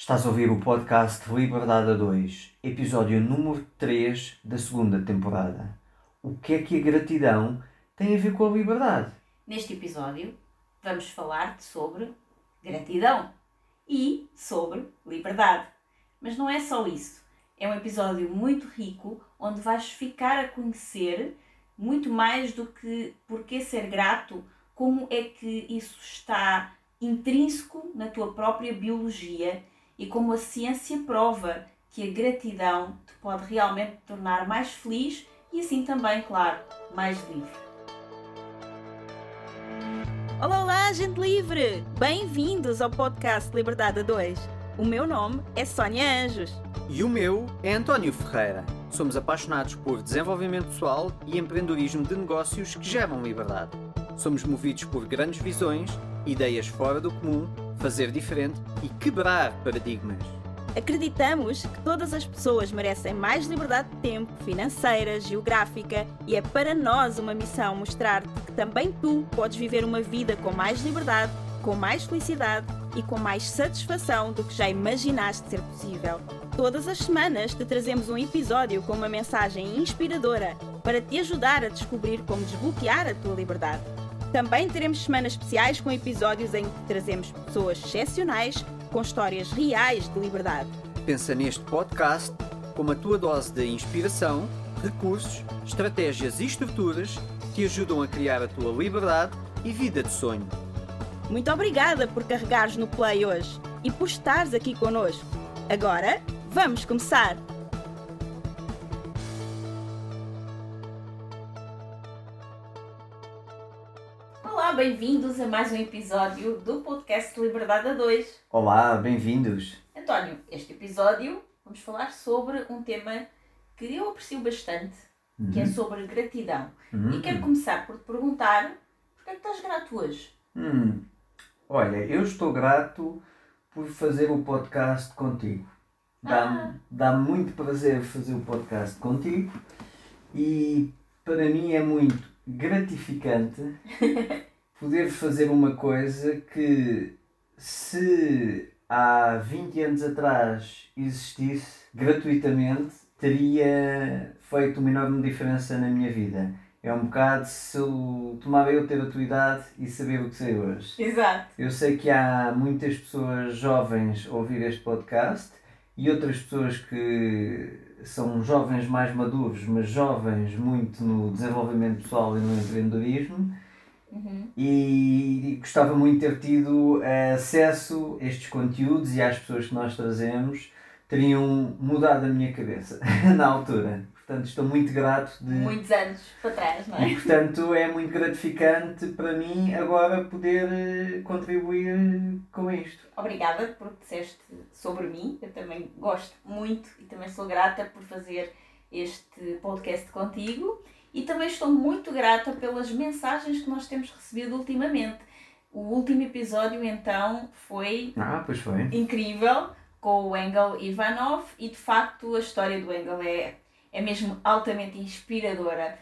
Estás a ouvir o podcast Liberdade a 2, episódio número 3 da segunda temporada. O que é que a gratidão tem a ver com a liberdade? Neste episódio, vamos falar sobre gratidão e sobre liberdade. Mas não é só isso. É um episódio muito rico onde vais ficar a conhecer muito mais do que porque ser grato, como é que isso está intrínseco na tua própria biologia e como a ciência prova que a gratidão te pode realmente tornar mais feliz e assim também, claro, mais livre. Olá, olá, gente livre! Bem-vindos ao podcast Liberdade a 2. O meu nome é Sónia Anjos. E o meu é António Ferreira. Somos apaixonados por desenvolvimento pessoal e empreendedorismo de negócios que geram liberdade. Somos movidos por grandes visões, ideias fora do comum, fazer diferente e quebrar paradigmas. Acreditamos que todas as pessoas merecem mais liberdade de tempo, financeira, geográfica e é para nós uma missão mostrar-te que também tu podes viver uma vida com mais liberdade, com mais felicidade e com mais satisfação do que já imaginaste ser possível. Todas as semanas te trazemos um episódio com uma mensagem inspiradora para te ajudar a descobrir como desbloquear a tua liberdade. Também teremos semanas especiais com episódios em que trazemos pessoas excepcionais com histórias reais de liberdade. Pensa neste podcast como a tua dose de inspiração, recursos, estratégias e estruturas que ajudam a criar a tua liberdade e vida de sonho. Muito obrigada por carregares no play hoje e por estares aqui connosco. Agora, vamos começar! Olá, bem-vindos a mais um episódio do podcast Liberdade a 2. Olá, bem-vindos. António, este episódio vamos falar sobre um tema que eu aprecio bastante, uhum. que é sobre gratidão. Uhum. E quero começar por te perguntar porquê é que estás grato hoje? Hum. Olha, eu estou grato por fazer o podcast contigo. Dá-me ah. dá muito prazer fazer o podcast contigo e para mim é muito gratificante poder fazer uma coisa que se há 20 anos atrás existisse gratuitamente teria feito uma enorme diferença na minha vida. É um bocado se eu tomava eu ter a tua idade e saber o que sei hoje. Exato. Eu sei que há muitas pessoas jovens a ouvir este podcast e outras pessoas que são jovens mais maduros, mas jovens muito no desenvolvimento pessoal e no empreendedorismo. Uhum. E, gostava muito de ter tido acesso a estes conteúdos e às pessoas que nós trazemos teriam mudado a minha cabeça na altura. Portanto, estou muito grato de. Muitos anos para trás, não é? E, portanto, é muito gratificante para mim agora poder eh, contribuir com isto. Obrigada por disseste sobre mim. Eu também gosto muito e também sou grata por fazer este podcast contigo. E também estou muito grata pelas mensagens que nós temos recebido ultimamente. O último episódio, então, foi, ah, pois foi. incrível com o Engel Ivanov e de facto a história do Engel é é mesmo altamente inspiradora.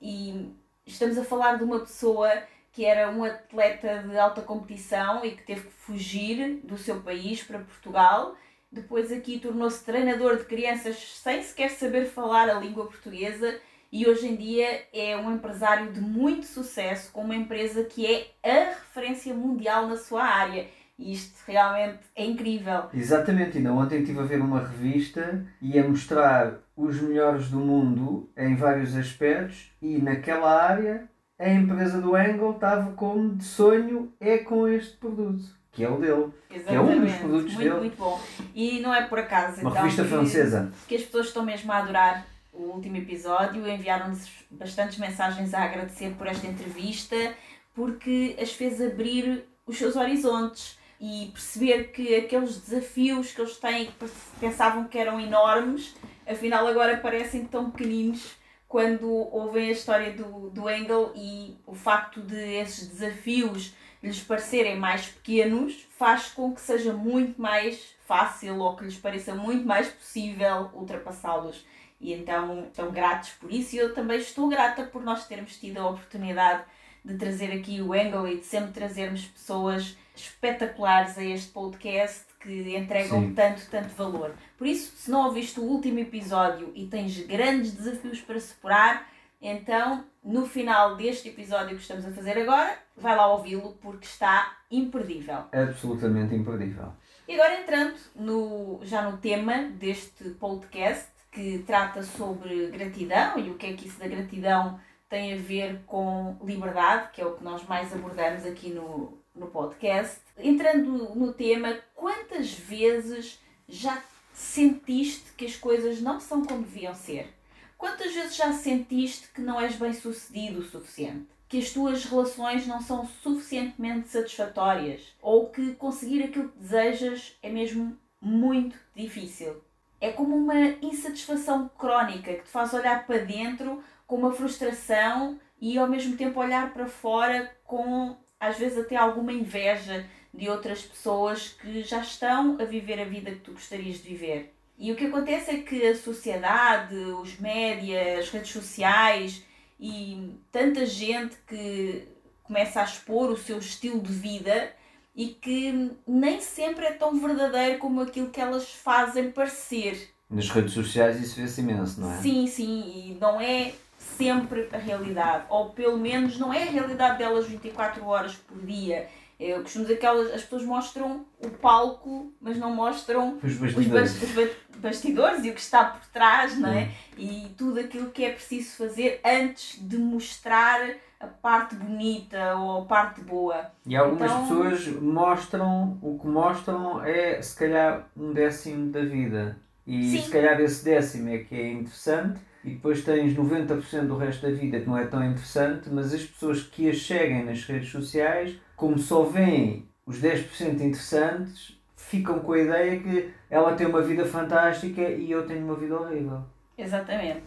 E estamos a falar de uma pessoa que era um atleta de alta competição e que teve que fugir do seu país para Portugal. Depois aqui tornou-se treinador de crianças sem sequer saber falar a língua portuguesa e hoje em dia é um empresário de muito sucesso com uma empresa que é a referência mundial na sua área. E isto realmente é incrível. Exatamente, ainda ontem estive a ver uma revista e a mostrar os melhores do mundo em vários aspectos e naquela área a empresa do Engel estava como de sonho é com este produto. Que é o dele. Exatamente. Que é um dos produtos muito, dele. Muito bom. E não é por acaso. Uma então, revista que, francesa. Que as pessoas estão mesmo a adorar o último episódio. Enviaram-nos bastantes mensagens a agradecer por esta entrevista, porque as fez abrir os seus horizontes e perceber que aqueles desafios que eles têm, que pensavam que eram enormes, afinal agora parecem tão pequeninos quando ouvem a história do, do Engel e o facto de esses desafios lhes parecerem mais pequenos faz com que seja muito mais fácil ou que lhes pareça muito mais possível ultrapassá-los. E então estão gratos por isso e eu também estou grata por nós termos tido a oportunidade de trazer aqui o Engel e de sempre trazermos pessoas espetaculares a este podcast que entregam Sim. tanto, tanto valor. Por isso, se não ouviste o último episódio e tens grandes desafios para superar, então no final deste episódio que estamos a fazer agora, vai lá ouvi-lo porque está imperdível. Absolutamente imperdível. E agora entrando no, já no tema deste podcast, que trata sobre gratidão e o que é que isso da gratidão tem a ver com liberdade, que é o que nós mais abordamos aqui no, no podcast. Entrando no tema, quantas vezes já sentiste que as coisas não são como deviam ser? Quantas vezes já sentiste que não és bem sucedido o suficiente? Que as tuas relações não são suficientemente satisfatórias? Ou que conseguir aquilo que desejas é mesmo muito difícil? É como uma insatisfação crónica que te faz olhar para dentro com uma frustração e ao mesmo tempo olhar para fora com às vezes até alguma inveja de outras pessoas que já estão a viver a vida que tu gostarias de viver. E o que acontece é que a sociedade, os médias, as redes sociais e tanta gente que começa a expor o seu estilo de vida e que nem sempre é tão verdadeiro como aquilo que elas fazem parecer. Nas redes sociais isso vê-se imenso, não é? Sim, sim, e não é sempre a realidade, ou pelo menos não é a realidade delas 24 horas por dia. Eu costumo dizer que elas, as pessoas mostram o palco, mas não mostram Os bastidores. bas- os ba- bastidores e o que está por trás, não é? Hum. E tudo aquilo que é preciso fazer antes de mostrar a parte bonita ou a parte boa. E algumas Então- pessoas mostram, o que mostram é se calhar um décimo da vida. E Sim. se calhar esse décimo é que é interessante e depois tens 90% do resto da vida que não é tão interessante, mas as pessoas que as seguem nas redes sociais, como só veem os 10% interessantes, ficam com a ideia que ela tem uma vida fantástica e eu tenho uma vida horrível. Exatamente.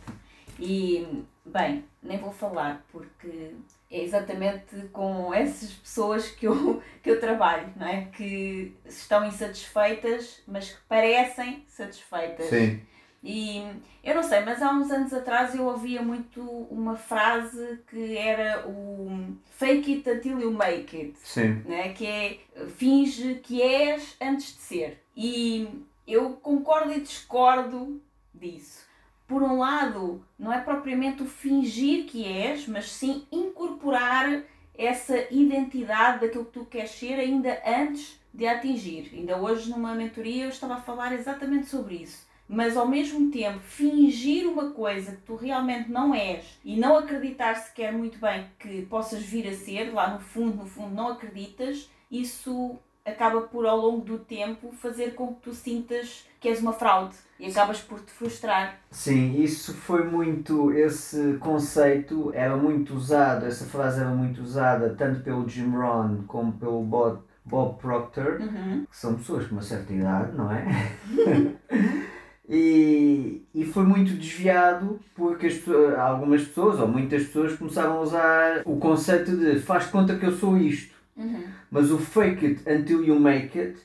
E, bem, nem vou falar porque é exatamente com essas pessoas que eu, que eu trabalho, não é? Que estão insatisfeitas, mas que parecem satisfeitas. Sim. E eu não sei, mas há uns anos atrás eu ouvia muito uma frase que era o fake it until you make it Sim. né? que é finge que és antes de ser. E eu concordo e discordo disso. Por um lado, não é propriamente o fingir que és, mas sim incorporar essa identidade daquilo que tu queres ser ainda antes de atingir. Ainda hoje, numa mentoria, eu estava a falar exatamente sobre isso. Mas ao mesmo tempo, fingir uma coisa que tu realmente não és e não acreditar sequer muito bem que possas vir a ser, lá no fundo, no fundo, não acreditas, isso acaba por, ao longo do tempo, fazer com que tu sintas que és uma fraude e acabas por te frustrar. Sim, isso foi muito, esse conceito era muito usado, essa frase era muito usada tanto pelo Jim Rohn como pelo Bob, Bob Proctor, Uhum. que são pessoas com uma certa idade, não é? e, e foi muito desviado porque as, algumas pessoas, ou muitas pessoas, começaram a usar o conceito de faz conta que eu sou isto. Uhum. Mas o fake it until you make it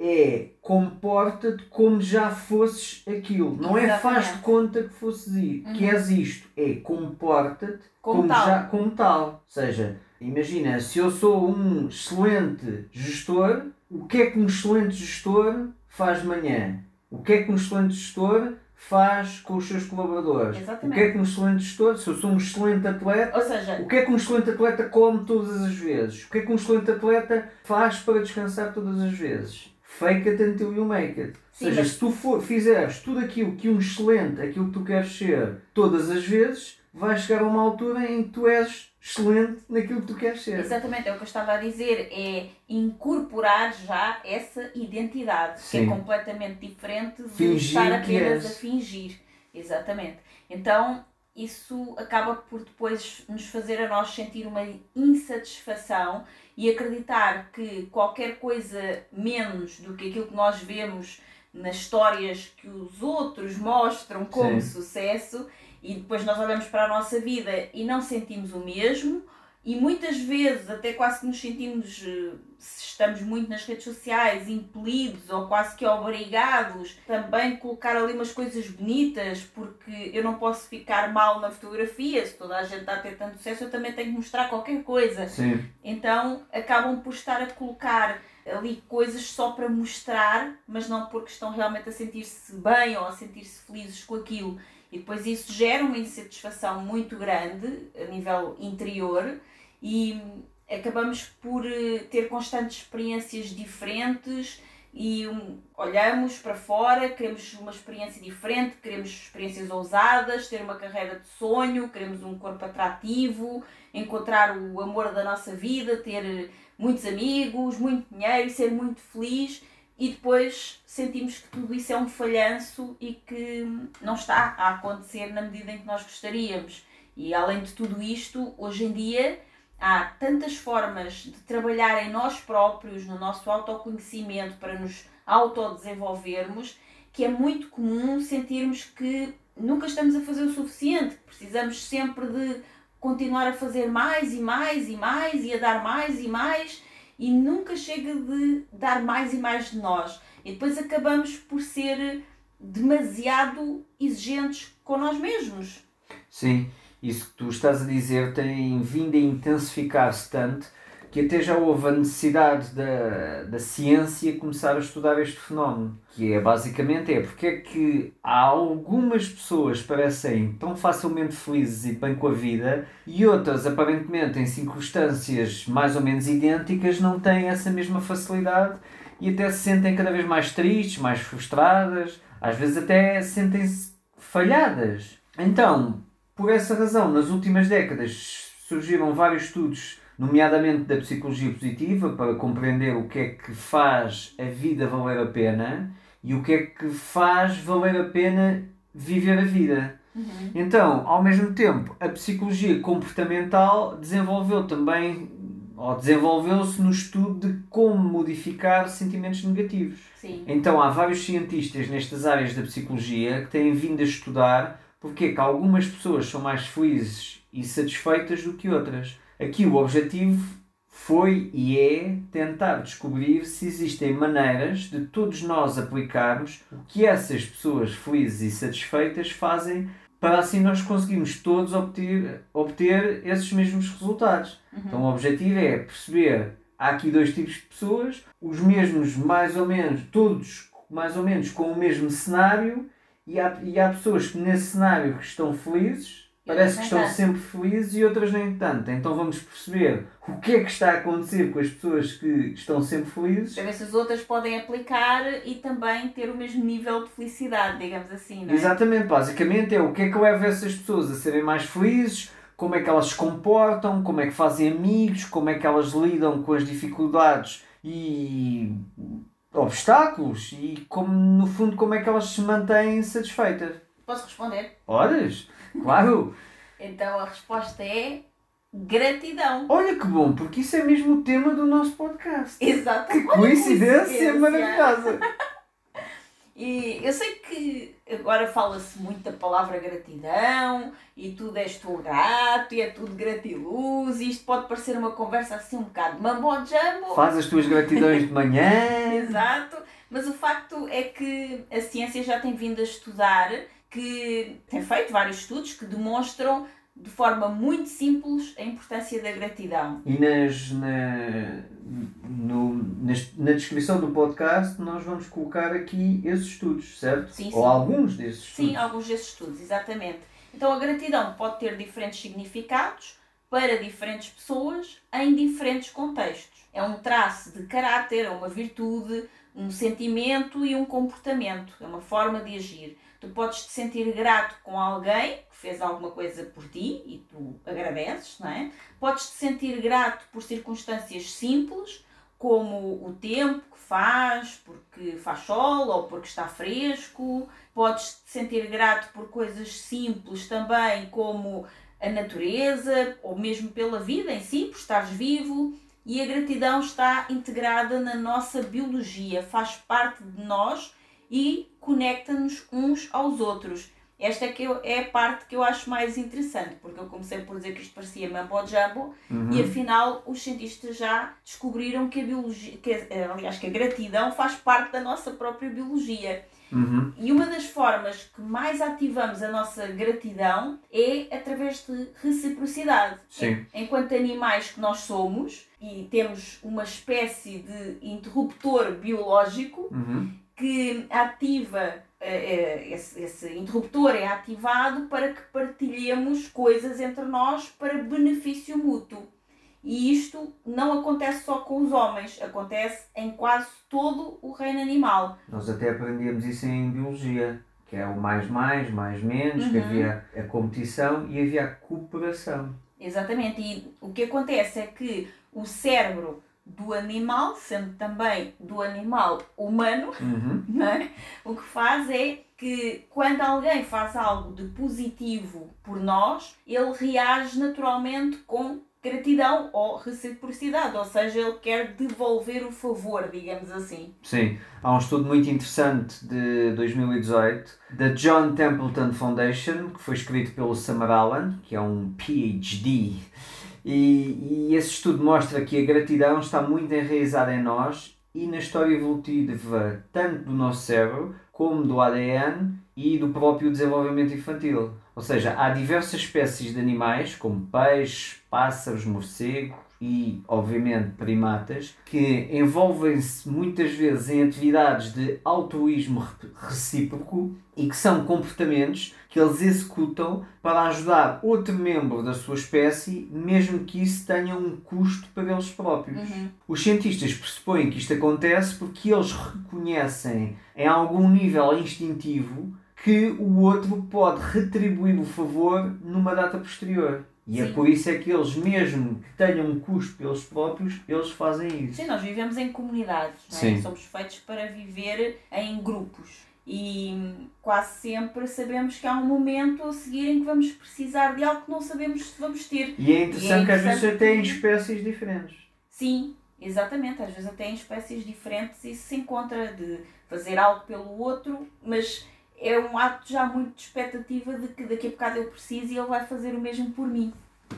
é comporta-te como já fosses aquilo. Não é faz de Exatamente. conta que fosses i- que Uhum. és isto. É comporta-te Como como, tal. já como tal. Ou seja, imagina, se eu sou um excelente gestor, o que é que um excelente gestor faz de manhã? O que é que um excelente gestor faz com os seus colaboradores? Exatamente. O que é que um excelente gestor, se eu sou um excelente atleta, seja, o que é que um excelente atleta come todas as vezes? O que é que um excelente atleta faz para descansar todas as vezes? Fake it until you make it. Sim, Ou seja, mas- se tu for, fizeres tudo aquilo que um excelente, aquilo que tu queres ser, todas as vezes, vais chegar a uma altura em que tu és excelente naquilo que tu queres ser. Exatamente, é o que eu estava a dizer, é incorporar já essa identidade, que é Sim. completamente diferente de Fingir estar apenas a fingir. Exatamente. Então, isso acaba por depois nos fazer a nós sentir uma insatisfação e acreditar que qualquer coisa menos do que aquilo que nós vemos nas histórias que os outros mostram como Sim. sucesso e depois nós olhamos para a nossa vida e não sentimos o mesmo e muitas vezes até quase que nos sentimos, eh, se estamos muito nas redes sociais, impelidos ou quase que obrigados também colocar ali umas coisas bonitas porque eu não posso ficar mal na fotografia, se toda a gente está a ter tanto sucesso eu também tenho que mostrar qualquer coisa. Sim. Então acabam por estar a colocar ali coisas só para mostrar, mas não porque estão realmente a sentir-se bem ou a sentir-se felizes com aquilo. E depois isso gera uma insatisfação muito grande a nível interior e acabamos por eh, ter constantes experiências diferentes e um, olhamos para fora, queremos uma experiência diferente, queremos experiências ousadas, ter uma carreira de sonho, queremos um corpo atrativo, encontrar o amor da nossa vida, ter muitos amigos, muito dinheiro, ser muito feliz e depois sentimos que tudo isso é um falhanço e que não está a acontecer na medida em que nós gostaríamos. E além de tudo isto, hoje em dia há tantas formas de trabalhar em nós próprios, no nosso autoconhecimento, para nos autodesenvolvermos, que é muito comum sentirmos que nunca estamos a fazer o suficiente, precisamos sempre de continuar a fazer mais e mais e mais e a dar mais e mais e nunca chega de dar mais e mais de nós. E depois acabamos por ser demasiado exigentes com nós mesmos. Sim, isso que tu estás a dizer tem vindo a intensificar-se tanto que até já houve a necessidade da, da ciência começar a estudar este fenómeno, que é basicamente é porque é que há algumas pessoas parecem tão facilmente felizes e bem com a vida e outras aparentemente em circunstâncias mais ou menos idênticas não têm essa mesma facilidade e até se sentem cada vez mais tristes, mais frustradas, às vezes até sentem-se falhadas. Então, por essa razão, nas últimas décadas surgiram vários estudos nomeadamente da psicologia positiva, para compreender o que é que faz a vida valer a pena e o que é que faz valer a pena viver a vida. Uhum. Então, ao mesmo tempo, a psicologia comportamental desenvolveu também, ou desenvolveu-se no estudo de como modificar sentimentos negativos. Sim. Então, há vários cientistas nestas áreas da psicologia que têm vindo a estudar porque é que algumas pessoas são mais felizes e satisfeitas do que outras. Aqui o objetivo foi e é tentar descobrir se existem maneiras de todos nós aplicarmos o que essas pessoas felizes e satisfeitas fazem para assim nós conseguirmos todos obter, obter esses mesmos resultados. Uhum. Então o objetivo é perceber há aqui dois tipos de pessoas, os mesmos mais ou menos, todos mais ou menos com o mesmo cenário, e há, e há pessoas que nesse cenário que estão felizes parece que estão sempre felizes e outras nem tanto. Então vamos perceber o que é que está a acontecer com as pessoas que estão sempre felizes. Para ver se as outras podem aplicar e também ter o mesmo nível de felicidade, digamos assim, não é? Exatamente, basicamente é o que é que leva essas pessoas a serem mais felizes, como é que elas se comportam, como é que fazem amigos, como é que elas lidam com as dificuldades e obstáculos e como no fundo como é que elas se mantêm satisfeitas. Posso responder? Podes? Claro! então a resposta é gratidão. Olha que bom, porque isso é mesmo o tema do nosso podcast. Exato. Que coincidência, coincidência. maravilhosa! E eu sei que agora fala-se muito da palavra gratidão e tudo és tu grato e é tudo gratiluz e isto pode parecer uma conversa assim um bocado mambo jambo. Faz as tuas gratidões de manhã. Exato, mas o facto é que a ciência já tem vindo a estudar que tem feito vários estudos que demonstram de forma muito simples a importância da gratidão. E nas, na, no, nas, na descrição do podcast nós vamos colocar aqui esses estudos, certo? Sim, Ou sim. alguns desses estudos. Sim, alguns desses estudos, exatamente. Então a gratidão pode ter diferentes significados para diferentes pessoas em diferentes contextos. É um traço de caráter, é uma virtude, um sentimento e um comportamento, é uma forma de agir. Tu podes te sentir grato com alguém que fez alguma coisa por ti e tu agradeces, não é? Podes te sentir grato por circunstâncias simples, como o tempo que faz, porque faz sol ou porque está fresco. Podes te sentir grato por coisas simples também, como a natureza ou mesmo pela vida em si, por estares vivo. E a gratidão está integrada na nossa biologia, faz parte de nós e conecta-nos uns aos outros. esta é, que eu, é a parte que eu acho mais interessante, porque eu comecei por dizer que isto parecia mambo jumbo Uhum. e afinal os cientistas já descobriram que a biologia, que, a- aliás, que a gratidão faz parte da nossa própria biologia. Uhum. E uma das formas que mais ativamos a nossa gratidão é através de reciprocidade. Sim. Enquanto animais que nós somos e temos uma espécie de interruptor biológico Uhum. Que ativa eh, eh, esse, esse interruptor é ativado para que partilhemos coisas entre nós para benefício mútuo. E isto não acontece só com os homens, acontece em quase todo o reino animal. Nós até aprendíamos isso em biologia, que é o mais mais, mais menos, que Uhum. havia a competição e havia a cooperação. Exatamente. E o que acontece é que o cérebro do animal, sendo também do animal humano, Uhum. não é? o que faz é que quando alguém faz algo de positivo por nós, ele reage naturalmente com gratidão ou reciprocidade, ou seja, ele quer devolver o favor, digamos assim. Sim, há um estudo muito interessante de 2018 da John Templeton Foundation, que foi escrito pelo Summer Allen, que é um PhD. E, e esse estudo mostra que a gratidão está muito enraizada em nós e na história evolutiva, tanto do nosso cérebro, como do ADN e do próprio desenvolvimento infantil. Ou seja, há diversas espécies de animais, como peixes, pássaros, morcegos e, obviamente, primatas, que envolvem-se muitas vezes em atividades de altruísmo re- recíproco e que são comportamentos que eles executam para ajudar outro membro da sua espécie, mesmo que isso tenha um custo para eles próprios. Os cientistas pressupõem que isto acontece porque eles reconhecem em algum nível instintivo que o outro pode retribuir o favor numa data posterior. E é Sim. por isso é que eles, mesmo que tenham um custo pelos próprios, eles fazem isso. Sim, nós vivemos em comunidades, não é? Sim. somos feitos para viver em grupos. E quase sempre sabemos que há um momento a seguir em que vamos precisar de algo que não sabemos se vamos ter. E é interessante que às vezes interessante até em espécies diferentes. Sim, exatamente. Às vezes até em espécies diferentes isso se encontra de fazer algo pelo outro, mas é um ato já muito de expectativa de que daqui a bocado eu preciso e ele vai fazer o mesmo por mim.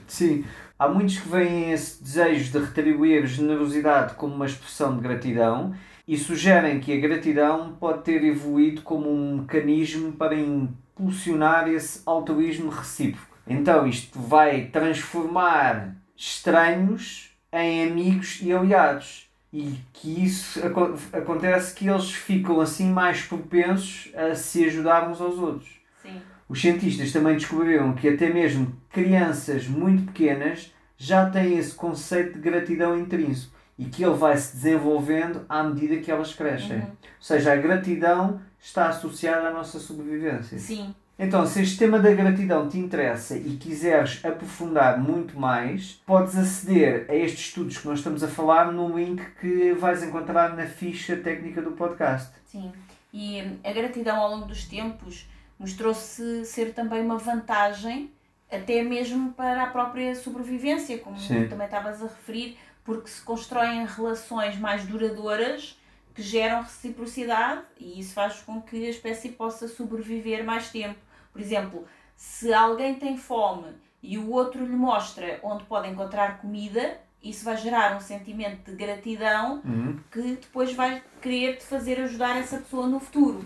Sim. Há muitos que veem esse desejo de retribuir generosidade como uma expressão de gratidão e sugerem que a gratidão pode ter evoluído como um mecanismo para impulsionar esse altruísmo recíproco. Então isto vai transformar estranhos em amigos e aliados. E que isso aco- acontece que eles ficam assim mais propensos a se ajudar uns aos outros. Sim. Os cientistas também descobriram que até mesmo crianças muito pequenas já têm esse conceito de gratidão intrínseco e que ele vai se desenvolvendo à medida que elas crescem. Uhum. Ou seja, a gratidão está associada à nossa sobrevivência. Sim. Então, se este tema da gratidão te interessa e quiseres aprofundar muito mais, podes aceder a estes estudos que nós estamos a falar no link que vais encontrar na ficha técnica do podcast. Sim. E hum, a gratidão ao longo dos tempos mostrou-se ser também uma vantagem, até mesmo para a própria sobrevivência, como Sim. também estavas a referir, porque se constroem relações mais duradouras que geram reciprocidade e isso faz com que a espécie possa sobreviver mais tempo. Por exemplo, se alguém tem fome e o outro lhe mostra onde pode encontrar comida, isso vai gerar um sentimento de gratidão Uhum. que depois vai querer te fazer ajudar essa pessoa no futuro.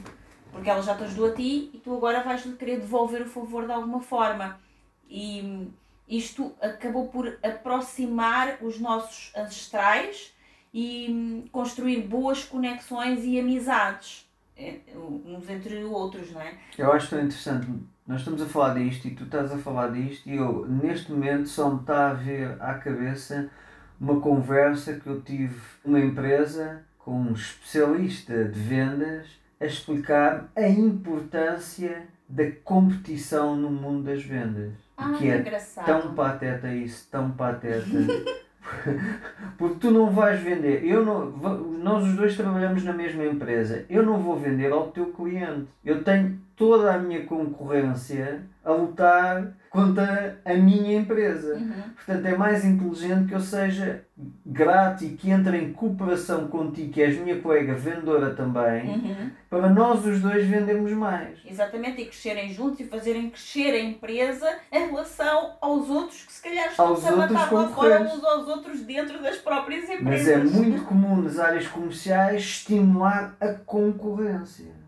Porque ela já te ajudou a ti e tu agora vais lhe querer devolver o favor de alguma forma. E isto acabou por aproximar os nossos ancestrais e construir boas conexões e amizades uns entre outros, não é? Eu acho tão interessante. Nós estamos a falar disto e tu estás a falar disto e eu, neste momento, só me está a vir à cabeça uma conversa que eu tive numa empresa com um especialista de vendas a explicar a importância da competição no mundo das vendas. Ah, que é engraçado. tão pateta isso, tão pateta. Porque tu não vais vender. Eu não, nós os dois trabalhamos na mesma empresa. Eu não vou vender ao teu cliente. Eu tenho toda a minha concorrência a lutar contra a minha empresa. Uhum. Portanto, é mais inteligente que eu seja grato e que entre em cooperação contigo, que és minha colega vendedora também, Uhum. para nós os dois vendermos mais. Exatamente, e crescerem juntos e fazerem crescer a empresa em relação aos outros que se calhar estão Aos a matar lá fora uns aos outros dentro das próprias Mas empresas. é muito comum nas áreas comerciais estimular a concorrência.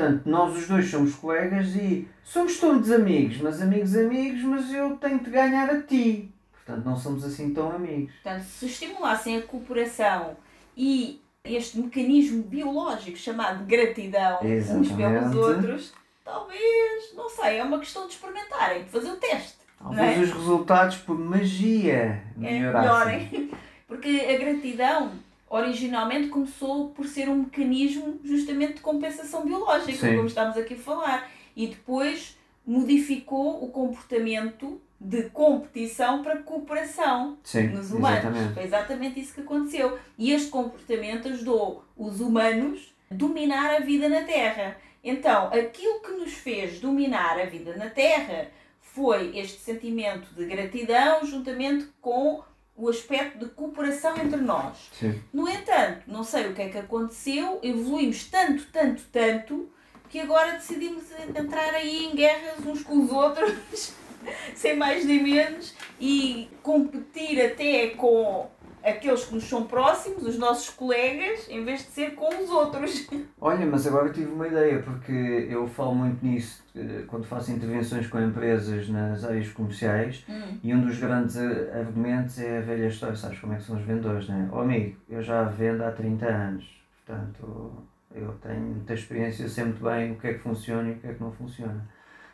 Portanto, nós os dois somos colegas e somos todos amigos, mas amigos amigos, mas eu tenho de ganhar a ti. Portanto, não somos assim tão amigos. Portanto, se estimulassem a cooperação e este mecanismo biológico chamado gratidão uns pelos Exatamente. outros, talvez, não sei, é uma questão de experimentarem, de fazer o teste. Talvez é? os resultados por magia É, melhorassem. melhorem. Porque a gratidão originalmente começou por ser um mecanismo justamente de compensação biológica, Sim. como estamos aqui a falar. E depois modificou o comportamento de competição para cooperação Sim, nos humanos. exatamente. Foi exatamente isso que aconteceu. E este comportamento ajudou os humanos a dominar a vida na Terra. Então, aquilo que nos fez dominar a vida na Terra foi este sentimento de gratidão juntamente com o aspecto de cooperação entre nós. Sim. No entanto, não sei o que é que aconteceu, evoluímos tanto, tanto, tanto, que agora decidimos entrar aí em guerras uns com os outros, sem mais nem menos, e competir até com aqueles que nos são próximos, os nossos colegas, em vez de ser com os outros. Olha, mas agora tive uma ideia, porque eu falo muito nisso eh, quando faço intervenções com empresas nas áreas comerciais e um dos grandes eh, argumentos é a velha história, sabes como é que são os vendedores, não é? Oh amigo, eu já vendo há 30 anos, portanto eu tenho muita experiência, eu sei muito bem o que é que funciona e o que é que não funciona.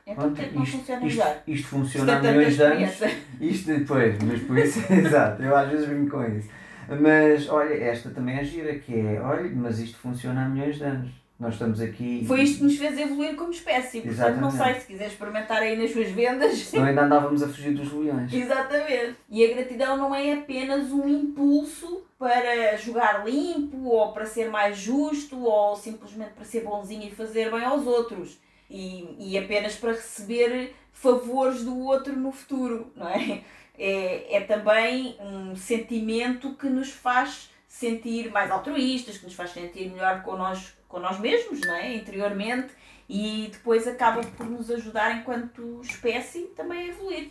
Então, por que não isto, funciona isto, melhor? isto funciona há milhões de anos. Isto depois, mas por isso, exato, eu às vezes brinco com isso. Mas olha, esta também é gira, que é, olha, mas isto funciona há milhões de anos. Nós estamos aqui. Foi isto que nos fez evoluir como espécie. Portanto, não sei Exatamente. se quiser experimentar aí nas suas vendas. Senão ainda andávamos a fugir dos leões. Exatamente. E a gratidão não é apenas um impulso para jogar limpo ou para ser mais justo ou simplesmente para ser bonzinho e fazer bem aos outros. E, e apenas para receber favores do outro no futuro, não é? É, é também um sentimento que nos faz sentir mais altruístas, que nos faz sentir melhor com nós, com nós mesmos, não é? Interiormente e depois acaba por nos ajudar enquanto espécie também a evoluir.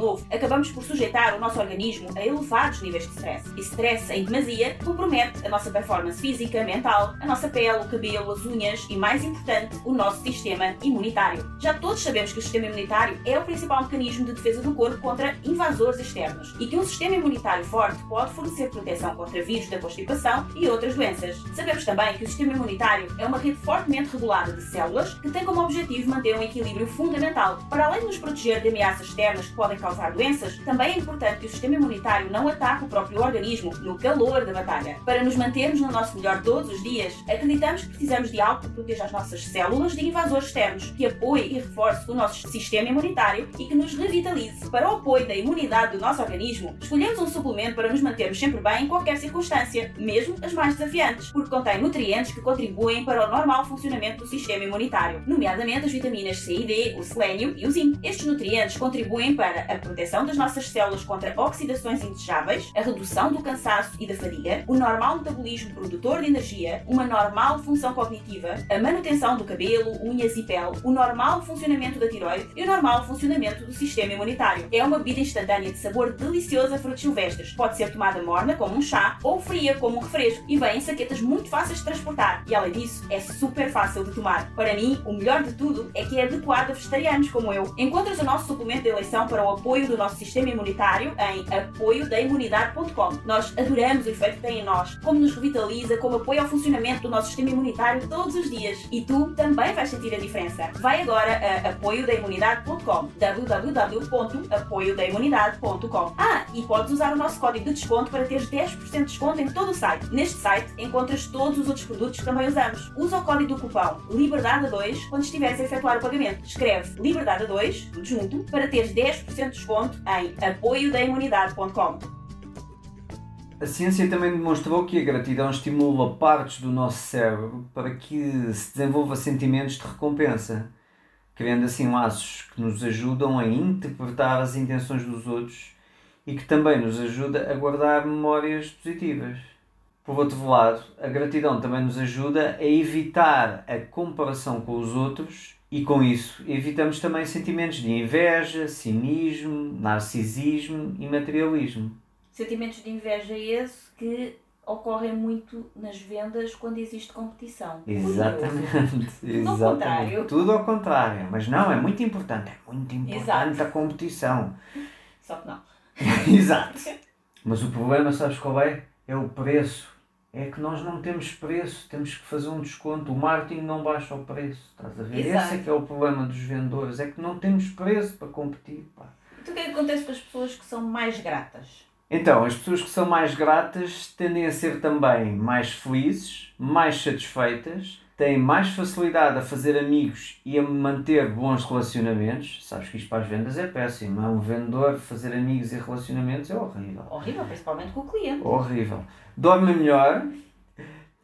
novo, acabamos por sujeitar o nosso organismo a elevados níveis de stress. E stress em demasia compromete a nossa performance física, mental, a nossa pele, o cabelo, as unhas e, mais importante, o nosso sistema imunitário. Já todos sabemos que o sistema imunitário é o principal mecanismo de defesa do corpo contra invasores externos e que um sistema imunitário forte pode fornecer proteção contra vírus da constipação e outras doenças. Sabemos também que o sistema imunitário é uma rede fortemente regulada de células que tem como objetivo manter um equilíbrio fundamental. Para além de nos proteger de ameaças externas que podem causar doenças, também é importante que o sistema imunitário não ataque o próprio organismo no calor da batalha. Para nos mantermos no nosso melhor todos os dias, acreditamos que precisamos de algo que proteja as nossas células de invasores externos, que apoie e reforce o nosso sistema imunitário e que nos revitalize. Para o apoio da imunidade do nosso organismo, escolhemos um suplemento para nos mantermos sempre bem em qualquer circunstância, mesmo as mais desafiantes, porque contém nutrientes que contribuem para o normal funcionamento do sistema imunitário, nomeadamente as vitaminas C e D, o selênio e o zinco. Estes nutrientes contribuem para a proteção das nossas células contra oxidações indesejáveis, a redução do cansaço e da fadiga, o normal metabolismo produtor de energia, uma normal função cognitiva, a manutenção do cabelo, unhas e pele, o normal funcionamento da tiroide e o normal funcionamento do sistema imunitário. É uma bebida instantânea de sabor delicioso a frutos silvestres. Pode ser tomada morna como um chá ou fria como um refresco e vem em saquetas muito fáceis de transportar. E além disso, é super fácil de tomar. Para mim, o melhor de tudo é que é adequado a vegetarianos como eu. Encontras o nosso suplemento de eleição para o apoio apoio do nosso sistema imunitário em apoiodaimunidade.com. Nós adoramos o efeito que tem em nós, como nos revitaliza, como apoia ao funcionamento do nosso sistema imunitário todos os dias. E tu também vais sentir a diferença. Vai agora a apoiodaimunidade.com www.apoiodaimunidade.com Ah, e podes usar o nosso código de desconto para teres 10% de desconto em todo o site. Neste site encontras todos os outros produtos que também usamos. Usa o código do cupom LIBERDADE2 quando estiveres a efetuar o pagamento. Escreve LIBERDADE2, tudo junto, para teres 10% de desconto em apoiodaimunidade.com. A ciência também demonstrou que a gratidão estimula partes do nosso cérebro para que se desenvolva sentimentos de recompensa, criando assim laços que nos ajudam a interpretar as intenções dos outros e que também nos ajuda a guardar memórias positivas. Por outro lado, a gratidão também nos ajuda a evitar a comparação com os outros e com isso evitamos também sentimentos de inveja, cinismo, narcisismo e materialismo. Sentimentos de inveja esse que ocorrem muito nas vendas quando existe competição. Exatamente. Tudo ao exatamente. contrário. Tudo ao contrário. Mas não, é muito importante. É muito importante Exato. a competição. Só que não. Exato. Mas o problema, sabes qual é? É o preço. É que nós não temos preço, temos que fazer um desconto. O marketing não baixa o preço. Estás a ver? Exato. Esse é que é o problema dos vendedores. É que não temos preço para competir. Pá. Então o que é que acontece com as pessoas que são mais gratas? Então, as pessoas que são mais gratas tendem a ser também mais felizes, mais satisfeitas, têm mais facilidade a fazer amigos e a manter bons relacionamentos. Sabes que isto para as vendas é péssimo. É um vendedor fazer amigos e relacionamentos é horrível. Horrível, principalmente com o cliente. Horrível. Dormem melhor,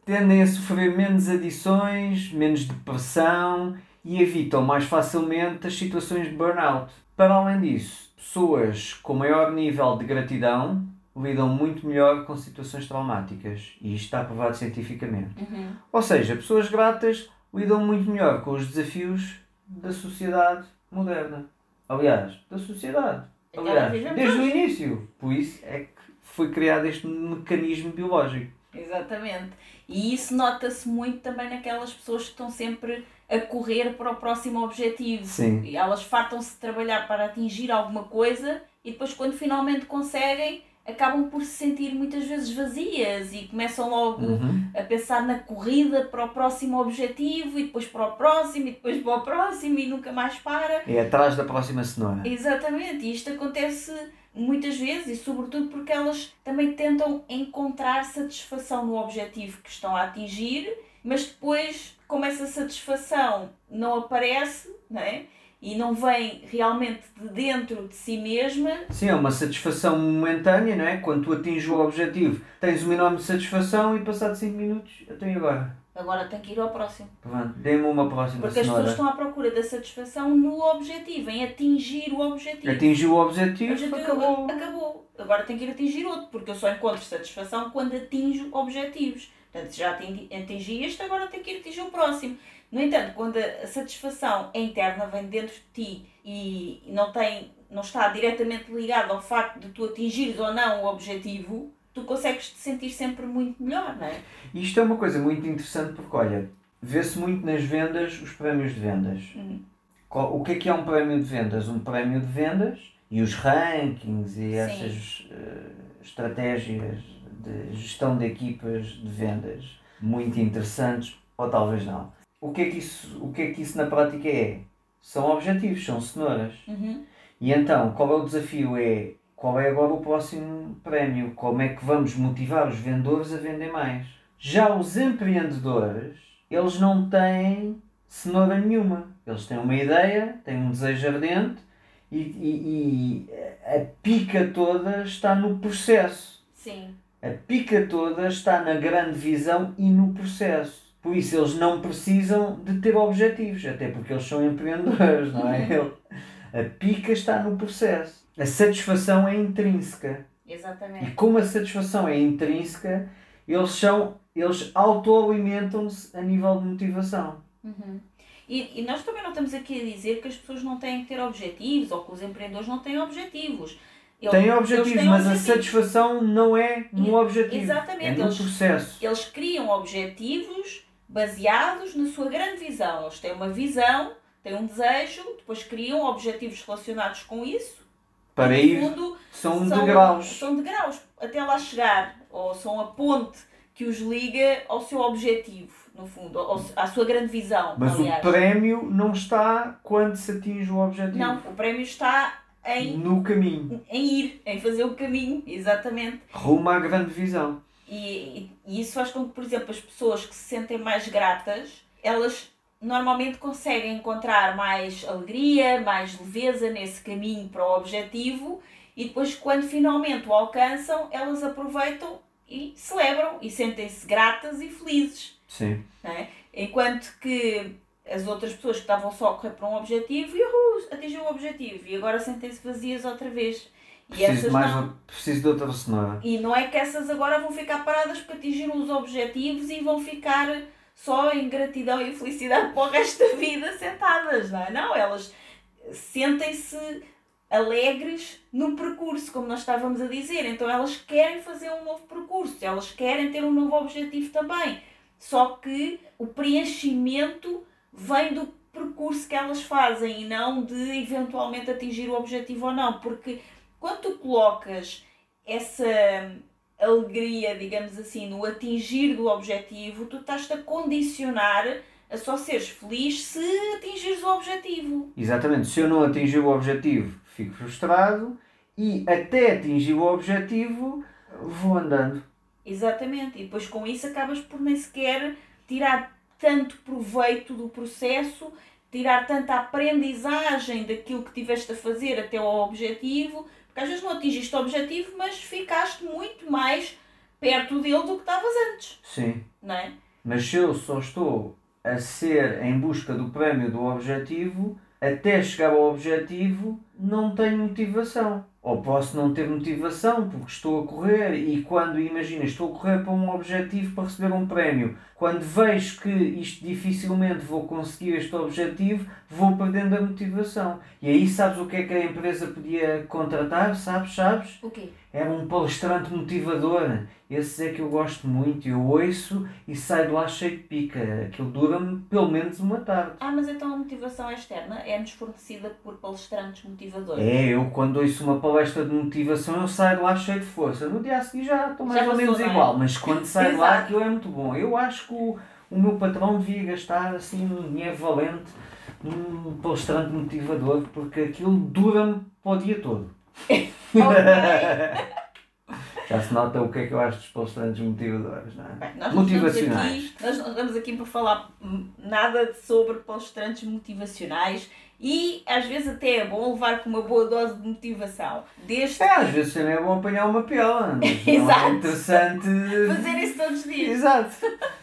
tendem a sofrer menos adições, menos depressão e evitam mais facilmente as situações de burnout. Para além disso, pessoas com maior nível de gratidão lidam muito melhor com situações traumáticas e isto está provado cientificamente. Uhum. Ou seja, pessoas gratas lidam muito melhor com os desafios da sociedade moderna. Aliás, da sociedade. Aliás, desde o início. Por isso é que foi criado este mecanismo biológico. Exatamente. E isso nota-se muito também naquelas pessoas que estão sempre a correr para o próximo objetivo. Sim. E elas fartam-se de trabalhar para atingir alguma coisa e depois, quando finalmente conseguem, acabam por se sentir muitas vezes vazias e começam logo Uhum. a pensar na corrida para o próximo objetivo e depois para o próximo e depois para o próximo e nunca mais para. É atrás da próxima cenoura. Exatamente, e isto acontece muitas vezes e sobretudo porque elas também tentam encontrar satisfação no objetivo que estão a atingir, mas depois, como essa satisfação não aparece, não é? E não vem realmente de dentro de si mesma, Sim, é uma satisfação momentânea, não é? Quando tu atinges o objetivo, tens uma enorme satisfação e passado 5 minutos, até agora. agora tem que ir ao próximo. Pronto, dê-me uma próxima Porque as pessoas estão à procura da satisfação no objetivo, em atingir o objetivo. Atingiu o objetivo, objetivo acabou. acabou. Agora tem que ir atingir outro, porque eu só encontro satisfação quando atinjo objetivos. Portanto, já atingi, este, agora tenho que ir atingir o próximo. No entanto, quando a satisfação é interna, vem dentro de ti e não, tem, não está diretamente ligado ao facto de tu atingires ou não o objetivo, tu consegues te sentir sempre muito melhor, não é? Isto é uma coisa muito interessante porque, olha, vê-se muito nas vendas os prémios de vendas. Hum. Qual- O que é que é um prémio de vendas? Um prémio de vendas e os rankings e essas eh, estratégias de gestão de equipas de vendas muito interessantes, ou talvez não. O que é que isso, o que é que isso na prática é? São objetivos, são cenouras. Uhum. E então, qual é o desafio? É qual é agora o próximo prémio? Como é que vamos motivar os vendedores a vender mais? Já os empreendedores, eles não têm cenoura nenhuma. Eles têm uma ideia, têm um desejo ardente e, e- e a pica toda está no processo. Sim. A pica toda está na grande visão e no processo. Por isso eles não precisam de ter objetivos, até porque eles são empreendedores, não é? Ele- A pica está no processo. A satisfação é intrínseca. E Exatamente. como a satisfação é intrínseca, eles são eles autoalimentam-se a nível de motivação. Uhum. E, e nós também não estamos aqui a dizer que as pessoas não têm que ter objetivos ou que os empreendedores não têm objetivos. Têm eles objetivos, mas a objetivos. satisfação não é no E- objetivo. exatamente, É no eles- processo. Eles criam objetivos baseados na sua grande visão. Eles têm uma visão, têm um desejo, depois criam objetivos relacionados com isso Para ir, fundo, são degraus. São degraus até lá chegar, ou são a ponte que os liga ao seu objetivo, no fundo, ao- à sua grande visão. Mas aliás. o prémio não está quando se atinge o objetivo. Não, o prémio está em, No caminho. em ir, em fazer o caminho, exatamente. Rumo à grande visão. E, e- isso faz com que, por exemplo, as pessoas que se sentem mais gratas, elas normalmente conseguem encontrar mais alegria, mais leveza nesse caminho para o objetivo e depois, quando finalmente o alcançam, elas aproveitam e celebram e sentem-se gratas e felizes. Sim. é? Enquanto que as outras pessoas que estavam só a correr para um objetivo, uhul, atingiu o objetivo e agora sentem-se vazias outra vez. E Preciso essas mais, não. preciso de outra cenoura. E não é que essas agora vão ficar paradas porque atingiram os objetivos e vão ficar só em gratidão e felicidade para o resto da vida sentadas, não é? Não, elas sentem-se alegres no percurso, como nós estávamos a dizer. Então elas querem fazer um novo percurso, elas querem ter um novo objetivo também. Só que o preenchimento vem do percurso que elas fazem e não de eventualmente atingir o objetivo ou não, porque quando tu colocas essa alegria, digamos assim, no atingir do objetivo, tu estás-te a condicionar a só seres feliz se atingires o objetivo. Exatamente. Se eu não atingir o objetivo, fico frustrado e até atingir o objetivo, vou andando. Exatamente. E depois com isso acabas por nem sequer tirar tanto proveito do processo, tirar tanta aprendizagem daquilo que tiveste a fazer até ao objetivo, porque às vezes não atingiste o objetivo, mas ficaste muito mais perto dele do que estavas antes, Sim. não é? Mas se eu só estou a ser em busca do prémio do objetivo, até chegar ao objetivo, não tenho motivação. Ou posso não ter motivação porque estou a correr e quando, imagina, estou a correr para um objetivo para receber um prémio. Quando vejo que isto dificilmente vou conseguir este objetivo, vou perdendo a motivação. E aí sabes o que é que a empresa podia contratar? Sabes, sabes? O quê? Era um palestrante motivador. Esse é que eu gosto muito. Eu ouço e saio de lá cheio de pica. Aquilo dura-me pelo menos uma tarde. Ah, mas então a motivação externa é-nos fornecida por palestrantes motivadores. É, eu quando ouço uma palestra de motivação eu saio de lá cheio de força. No dia a seguir já estou mais Já ou menos não é? igual, mas quando saio de lá aquilo é muito bom. Eu acho que o, o meu patrão devia gastar assim um dinheiro valente num palestrante motivador porque aquilo dura-me para o dia todo. Ok. Já se nota o que é que eu acho dos palestrantes motivadores, não é? Bem, nós Motivacionais. aqui- nós não estamos aqui para falar nada sobre palestrantes motivacionais e às vezes até é bom levar com uma boa dose de motivação. Desde É, às vezes também é bom apanhar uma pela, mas não Exato. é interessante. fazer isso todos os dias. Exato.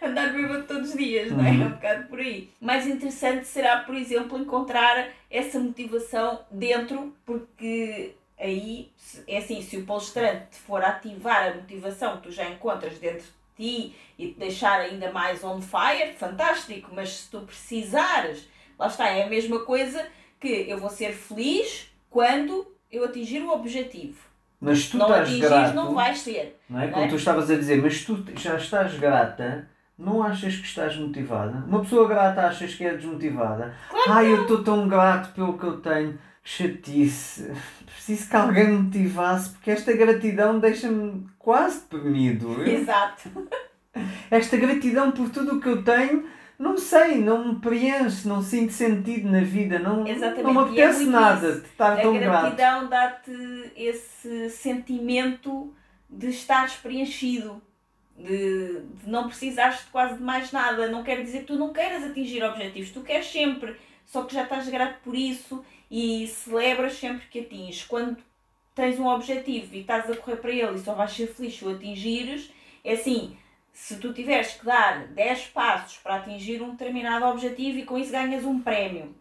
andar bêbado todos os dias, não é? Uhum. É um bocado por aí. Mais interessante será, por exemplo, encontrar essa motivação dentro, porque aí, é assim, se o palestrante for ativar a motivação que tu já encontras dentro de ti e te deixar ainda mais on fire, fantástico, mas se tu precisares, lá está, é a mesma coisa que eu vou ser feliz quando eu atingir o objetivo. Mas tu não estás atingires, grato, não vais ser. não é? não Como é? tu estavas a dizer, mas tu já estás grata, não achas que estás motivada? Uma pessoa grata achas que é desmotivada? Claro Ai, eu estou tão grato pelo que eu tenho. Chatice. Preciso que alguém me motivasse, porque esta gratidão deixa-me quase deprimido. Exato. Esta gratidão por tudo o que eu tenho, não sei, não me preenche, não sinto sentido na vida, não, Exatamente, não me é apetece muito nada isso. de estar A tão grato. gratidão dá-te esse sentimento de estares preenchido, de, de não precisares de quase de mais nada. Não quer dizer que tu não queiras atingir objetivos, tu queres sempre, só que já estás grato por isso e celebras sempre que atinges. Quando tens um objetivo e estás a correr para ele e só vais ser feliz se o atingires, é assim. Se tu tiveres que dar 10 passos para atingir um determinado objetivo e com isso ganhas um prémio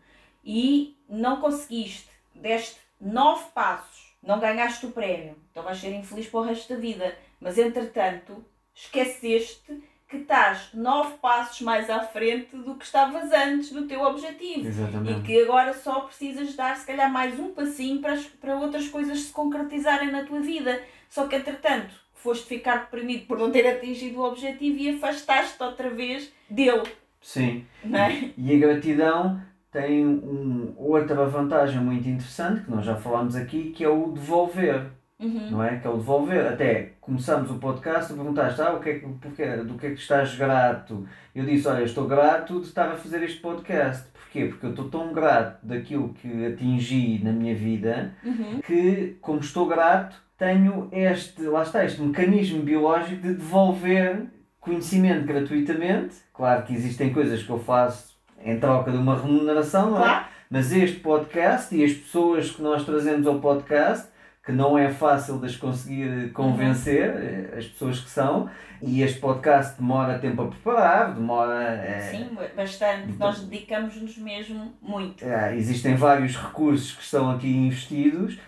e não conseguiste, deste 9 passos, não ganhaste o prémio, então vais ser infeliz para o resto da vida. Mas entretanto, esqueceste que estás 9 passos mais à frente do que estavas antes do teu objetivo. E Exatamente. que agora só precisas dar, se calhar, mais um passinho para, as- para outras coisas se concretizarem na tua vida. Só que, entretanto, foste ficar deprimido por não ter atingido o objetivo e afastaste-te outra vez dele, Sim. é? E a gratidão tem um, outra vantagem muito interessante, que nós já falámos aqui, que é o devolver. Uhum. Não é? Que é o devolver. Até começamos o podcast, perguntaste ah, o que é que, porque, do que é que estás grato. Eu disse, olha, estou grato de estar a fazer este podcast. Porquê? Porque eu estou tão grato daquilo que atingi na minha vida Uhum. que, como estou grato, tenho este, lá está, este mecanismo biológico de devolver conhecimento gratuitamente. Claro que existem coisas que eu faço em troca de uma remuneração, não é? Claro. Mas este podcast e as pessoas que nós trazemos ao podcast, que não é fácil de as conseguir convencer, eh, as pessoas que são, e este podcast demora tempo a preparar, demora. eh, Sim, bastante. Nós dedicamos-nos mesmo muito. eh, existem vários recursos que estão aqui investidos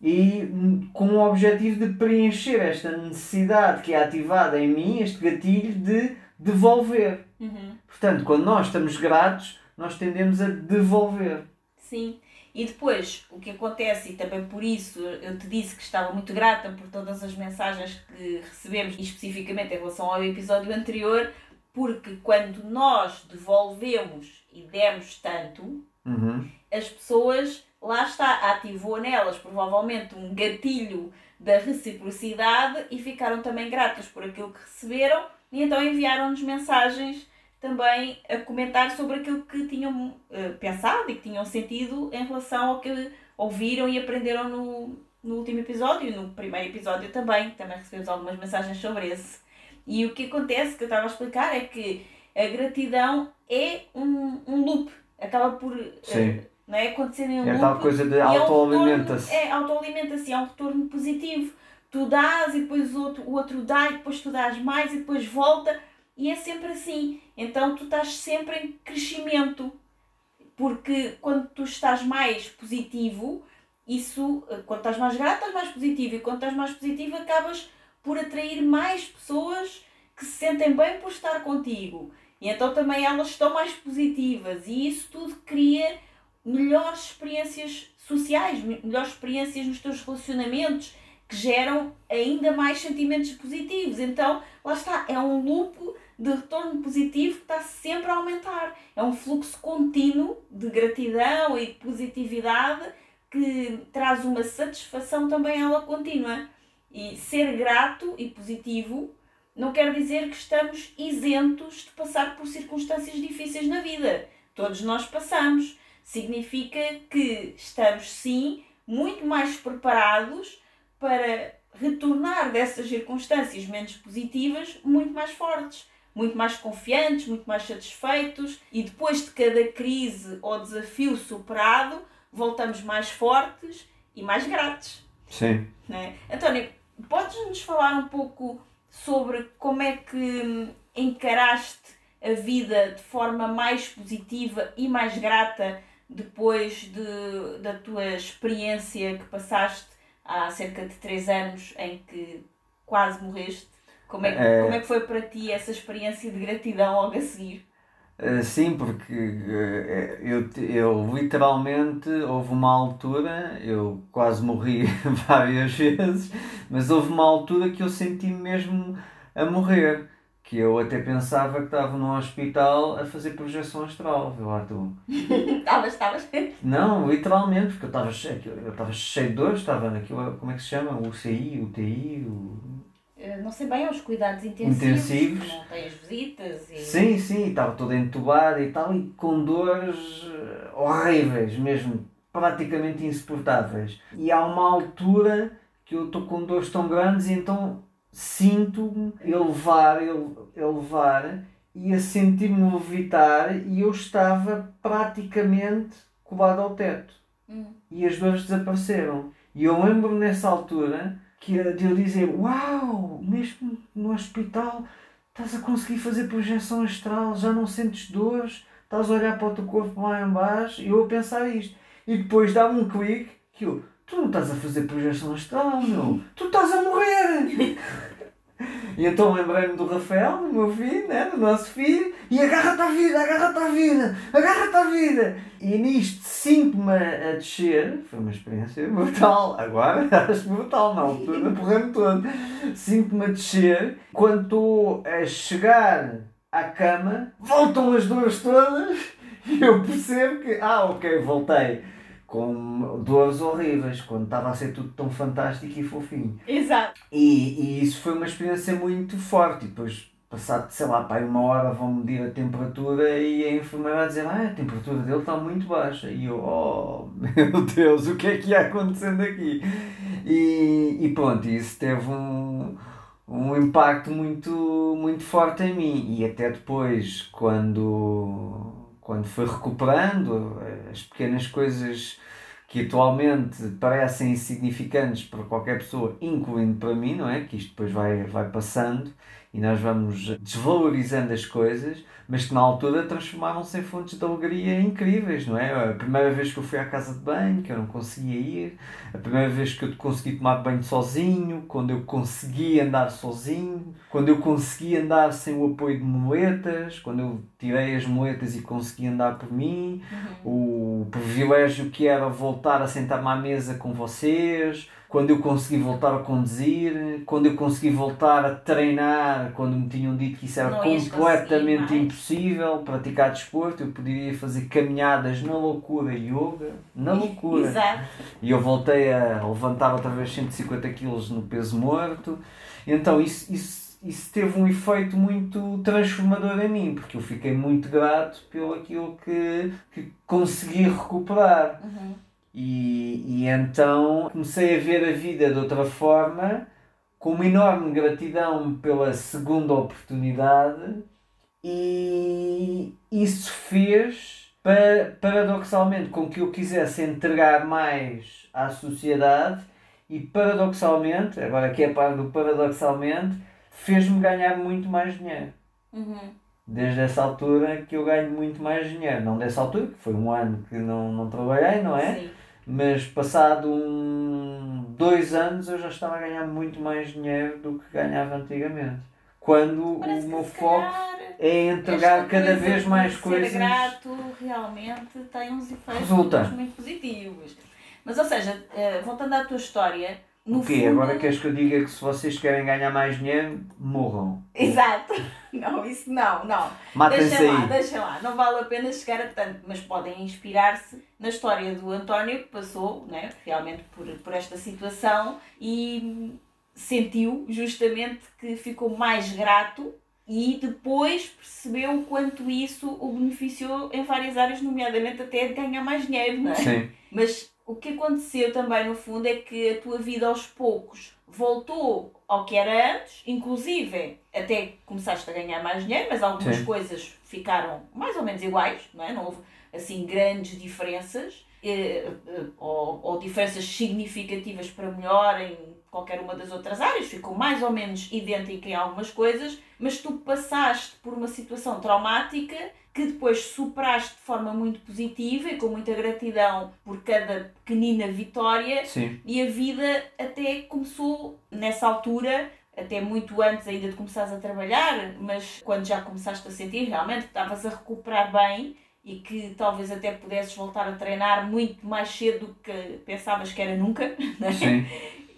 e hum, com o objetivo de preencher esta necessidade que é ativada em mim, este gatilho de devolver. Uhum. Portanto, quando nós estamos gratos, nós tendemos a devolver. Sim. E depois, o que acontece, e também por isso eu te disse que estava muito grata por todas as mensagens que recebemos, e especificamente em relação ao episódio anterior, porque quando nós devolvemos e demos tanto, Uhum. as pessoas, lá está, ativou nelas provavelmente um gatilho da reciprocidade e ficaram também gratas por aquilo que receberam e então enviaram-nos mensagens também a comentar sobre aquilo que tinham eh, pensado e que tinham sentido em relação ao que ouviram e aprenderam no, no último episódio no primeiro episódio também. Também recebemos algumas mensagens sobre esse. E o que acontece, que eu estava a explicar, é que a gratidão é um, um loop. Acaba por Sim. não é? acontecer em um É loop. tal coisa de é autoalimenta-se. É, autoalimenta-se, é um retorno positivo. Tu dás e depois o outro, o outro dá e depois tu dás mais e depois volta. E é sempre assim. Então tu estás sempre em crescimento. Porque quando tu estás mais positivo, isso, eh, quando estás mais grato, estás mais positivo. E quando estás mais positivo, acabas por atrair mais pessoas que se sentem bem por estar contigo. E então também elas estão mais positivas. E isso tudo cria melhores experiências sociais, me- melhores experiências nos teus relacionamentos, que geram ainda mais sentimentos positivos. Então, lá está, é um loop de retorno positivo que está sempre a aumentar. É um fluxo contínuo de gratidão e de positividade que traz uma satisfação também ela contínua. E ser grato e positivo não quer dizer que estamos isentos de passar por circunstâncias difíceis na vida. Todos nós passamos. Significa que estamos, sim, muito mais preparados para retornar dessas circunstâncias menos positivas muito mais fortes, muito mais confiantes, muito mais satisfeitos e depois de cada crise ou desafio superado, voltamos mais fortes e mais gratos. Sim. Né? António, podes-nos falar um pouco sobre como é que hum, encaraste a vida de forma mais positiva e mais grata depois de, da tua experiência que passaste há cerca de 3 anos em que quase morreste? Como é, que, É. como é que foi para ti essa experiência de gratidão logo a seguir? Uh, sim, porque uh, eu, te- eu literalmente houve uma altura, eu quase morri várias vezes, mas houve uma altura que eu senti-me mesmo a morrer. Que eu até pensava que estava num hospital a fazer projeção astral, vê lá tu. Estavas, estavas. Não, literalmente, porque eu estava cheio, eu estava cheio de dores, estava naquilo, como é que se chama? O UCI, o TI, o... Eh, Não sei bem, aos cuidados intensivos. Intensivos. Não tens visitas e. Sim, sim, estava toda entubada e tal, e com dores eh, horríveis, mesmo praticamente insuportáveis. E há uma altura que eu estou com dores tão grandes e então sinto-me elevar, ele- elevar e a sentir-me levitar e eu estava praticamente colado ao teto Hum. e as dores desapareceram. E eu lembro nessa altura que de eu dizer, uau, mesmo no hospital estás a conseguir fazer projeção astral, já não sentes dores, estás a olhar para o teu corpo lá em baixo, e eu a pensar isto. E depois dá-me um clique que eu, tu não estás a fazer projeção astral, meu, tu estás a morrer! E então lembrei-me do Rafael, do meu filho, né, do nosso filho, e agarra-te à vida, agarra-te à vida, agarra-te à vida. E nisto sinto-me a descer, foi uma experiência brutal, agora acho brutal, na altura porrei-me todo. Sinto-me a descer, quando estou a chegar à cama, voltam as dores todas eu percebo que, ah, ok, voltei com dores horríveis, quando estava a ser tudo tão fantástico e fofinho. Exato. E, e isso foi uma experiência muito forte. E depois, passado, sei lá, pai, uma hora vão medir a temperatura e a enfermeira vai dizer, ah, a temperatura dele está muito baixa. E eu, oh, meu Deus, o que é que ia acontecendo aqui? E, e pronto, isso teve um, um impacto muito, muito forte em mim. E até depois, quando quando foi recuperando as pequenas coisas que atualmente parecem insignificantes para qualquer pessoa, incluindo para mim, não é? Que isto depois vai, vai passando e nós vamos desvalorizando as coisas, mas que na altura transformaram-se em fontes de alegria incríveis, não é? A primeira vez que eu fui à casa de banho, que eu não conseguia ir, a primeira vez que eu consegui tomar banho sozinho, quando eu consegui andar sozinho, quando eu consegui andar sem o apoio de moletas, quando eu tirei as moletas e consegui andar por mim, uhum. o privilégio que era voltar a sentar-me à mesa com vocês, quando eu consegui voltar a conduzir, quando eu consegui voltar a treinar, quando me tinham dito que isso era não completamente impossível, praticar desporto, eu poderia fazer caminhadas na loucura yoga, na loucura. Exato. E eu voltei a levantar outra vez 150 kg no peso morto. Então isso, isso, isso teve um efeito muito transformador em mim, porque eu fiquei muito grato pelo aquilo que, que consegui recuperar. Uhum. E, e então comecei a ver a vida de outra forma, com uma enorme gratidão pela segunda oportunidade, e isso fez, paradoxalmente, com que eu quisesse entregar mais à sociedade, e paradoxalmente, agora que é a parte do paradoxalmente, fez-me ganhar muito mais dinheiro. Uhum. Desde essa altura que eu ganho muito mais dinheiro. Não dessa altura, que foi um ano que não, não trabalhei, não é? Sim mas passado um, dois anos eu já estava a ganhar muito mais dinheiro do que ganhava antigamente. Quando Parece o meu foco é entregar cada vez mais ser coisas. Ser grato realmente tem uns efeitos Resulta. muito positivos. Mas, ou seja, eh, voltando à tua história, no o quê? fundo... Agora queres que eu diga que se vocês querem ganhar mais dinheiro, morram. Exato. Não, isso não, não. Matem-se deixa lá, deixa lá. Não vale a pena chegar a tanto, mas podem inspirar-se na história do António que passou né, realmente por, por esta situação e sentiu justamente que ficou mais grato e depois percebeu o quanto isso o beneficiou em várias áreas, nomeadamente até de ganhar mais dinheiro, não é? Sim. Mas o que aconteceu também no fundo é que a tua vida aos poucos voltou ao que era antes, inclusive até começaste a ganhar mais dinheiro, mas algumas Sim. coisas ficaram mais ou menos iguais, não é? Não houve assim grandes diferenças. Eh, eh, ou, ou diferenças significativas para melhor em qualquer uma das outras áreas, ficou mais ou menos idêntica em algumas coisas, mas tu passaste por uma situação traumática que depois superaste de forma muito positiva e com muita gratidão por cada pequenina vitória Sim. e a vida até começou nessa altura até muito antes ainda de começares a trabalhar, mas quando já começaste a sentir realmente que estavas a recuperar bem e que talvez até pudesses voltar a treinar muito mais cedo do que pensavas que era nunca. Não é? Sim.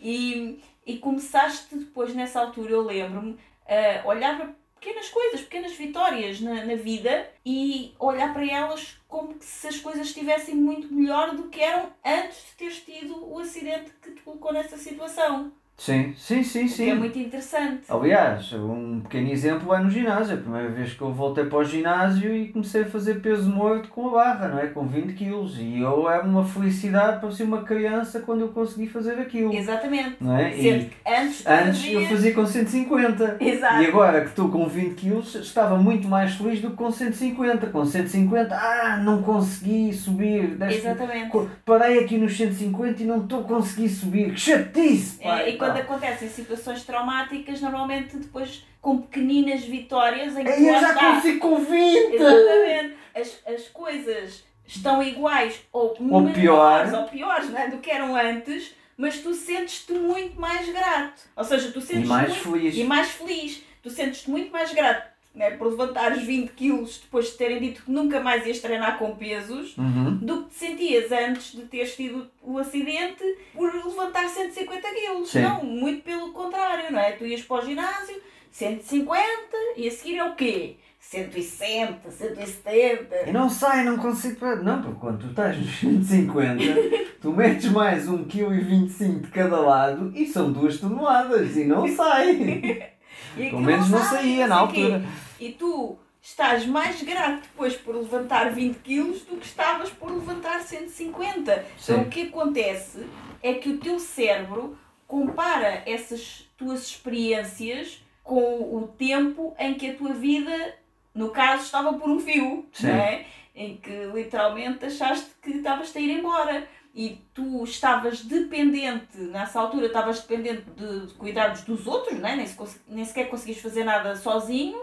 E, e começaste depois, nessa altura, eu lembro-me, a olhar para pequenas coisas, pequenas vitórias na, na vida e olhar para elas como se as coisas estivessem muito melhor do que eram antes de teres tido o acidente que te colocou nessa situação. Sim, sim, sim, O que é sim. muito interessante. Aliás, um pequeno exemplo é no ginásio. A primeira vez que eu voltei para o ginásio e comecei a fazer peso morto com a barra, não é? Com 20 quilos. E eu era uma felicidade para ser uma criança quando eu consegui fazer aquilo. Exatamente. Não é? Sendo E antes, antes eu fazias- fazia com 150. Exato. E agora que estou com 20 quilos, estava muito mais feliz do que com 150. Com 150, ah, não consegui subir. Deste- Exatamente. Parei aqui nos 150 e não estou a conseguir subir. Que chatice! pá, É, quando acontecem situações traumáticas, normalmente depois com pequeninas vitórias em que Aí eu já está. consigo com 20! Exatamente. As, as coisas estão iguais ou, Ou menores pior. ou piores é, do que eram antes, mas tu sentes-te muito mais grato. Ou seja, tu E sentes mais muito, feliz. e mais feliz. Tu sentes-te muito mais grato né, por levantares 20 quilos depois de terem dito que nunca mais ias treinar com pesos Uhum. do que te sentias antes de teres tido o acidente por levantar 150 quilos. Sim. Não, muito pelo contrário, não é? Tu ias para o ginásio, 150 e a seguir é o quê? 160, 170. E não sai, não consigo. Não, porque quando tu estás nos 150, tu metes mais 1,25 kg de cada lado e são 2 toneladas e não sai. Pelo menos não saía na altura. E tu estás mais grato depois por levantar 20 kg do que estavas por levantar 150. Sim. Então o que acontece é que o teu cérebro compara essas tuas experiências com o tempo em que a tua vida, no caso, estava por um fio, não é? em que literalmente achaste que estavas a ir embora e tu estavas dependente, nessa altura estavas dependente de cuidados dos outros, não é? nem, se, nem sequer conseguias fazer nada sozinho,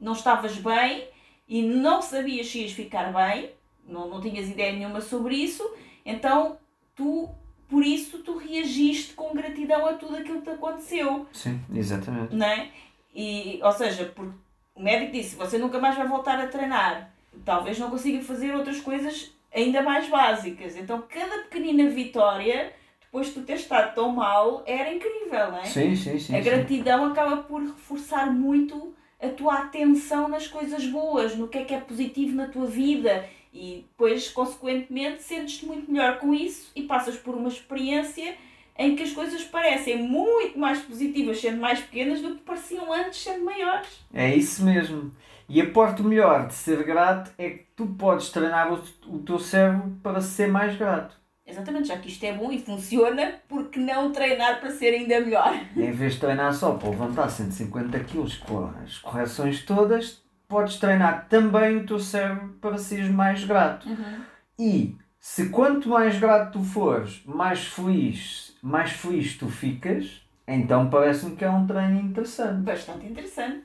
não estavas bem e não sabias se ias ficar bem, não, não tinhas ideia nenhuma sobre isso, então tu por isso tu reagiste com gratidão a tudo aquilo que te aconteceu. Sim, exatamente. Não é? E, ou seja, porque o médico disse, você nunca mais vai voltar a treinar. Talvez não consiga fazer outras coisas ainda mais básicas. Então cada pequenina vitória, depois de tu ter estado tão mal, era incrível, não é? Sim, sim, sim. A gratidão sim. acaba por reforçar muito a tua atenção nas coisas boas, no que é que é positivo na tua vida e depois, consequentemente, sentes-te muito melhor com isso e passas por uma experiência em que as coisas parecem muito mais positivas sendo mais pequenas do que pareciam antes sendo maiores. É isso mesmo. E a parte melhor de ser grato é que tu podes treinar o, o teu cérebro para ser mais grato. Exatamente, já que isto é bom e funciona, por que não treinar para ser ainda melhor? Em vez de treinar só para levantar 150 kg com as correções todas, podes treinar também o teu cérebro para seres mais grato. Uhum. E se quanto mais grato tu fores, mais feliz, mais feliz tu ficas, então parece-me que é um treino interessante. Bastante interessante.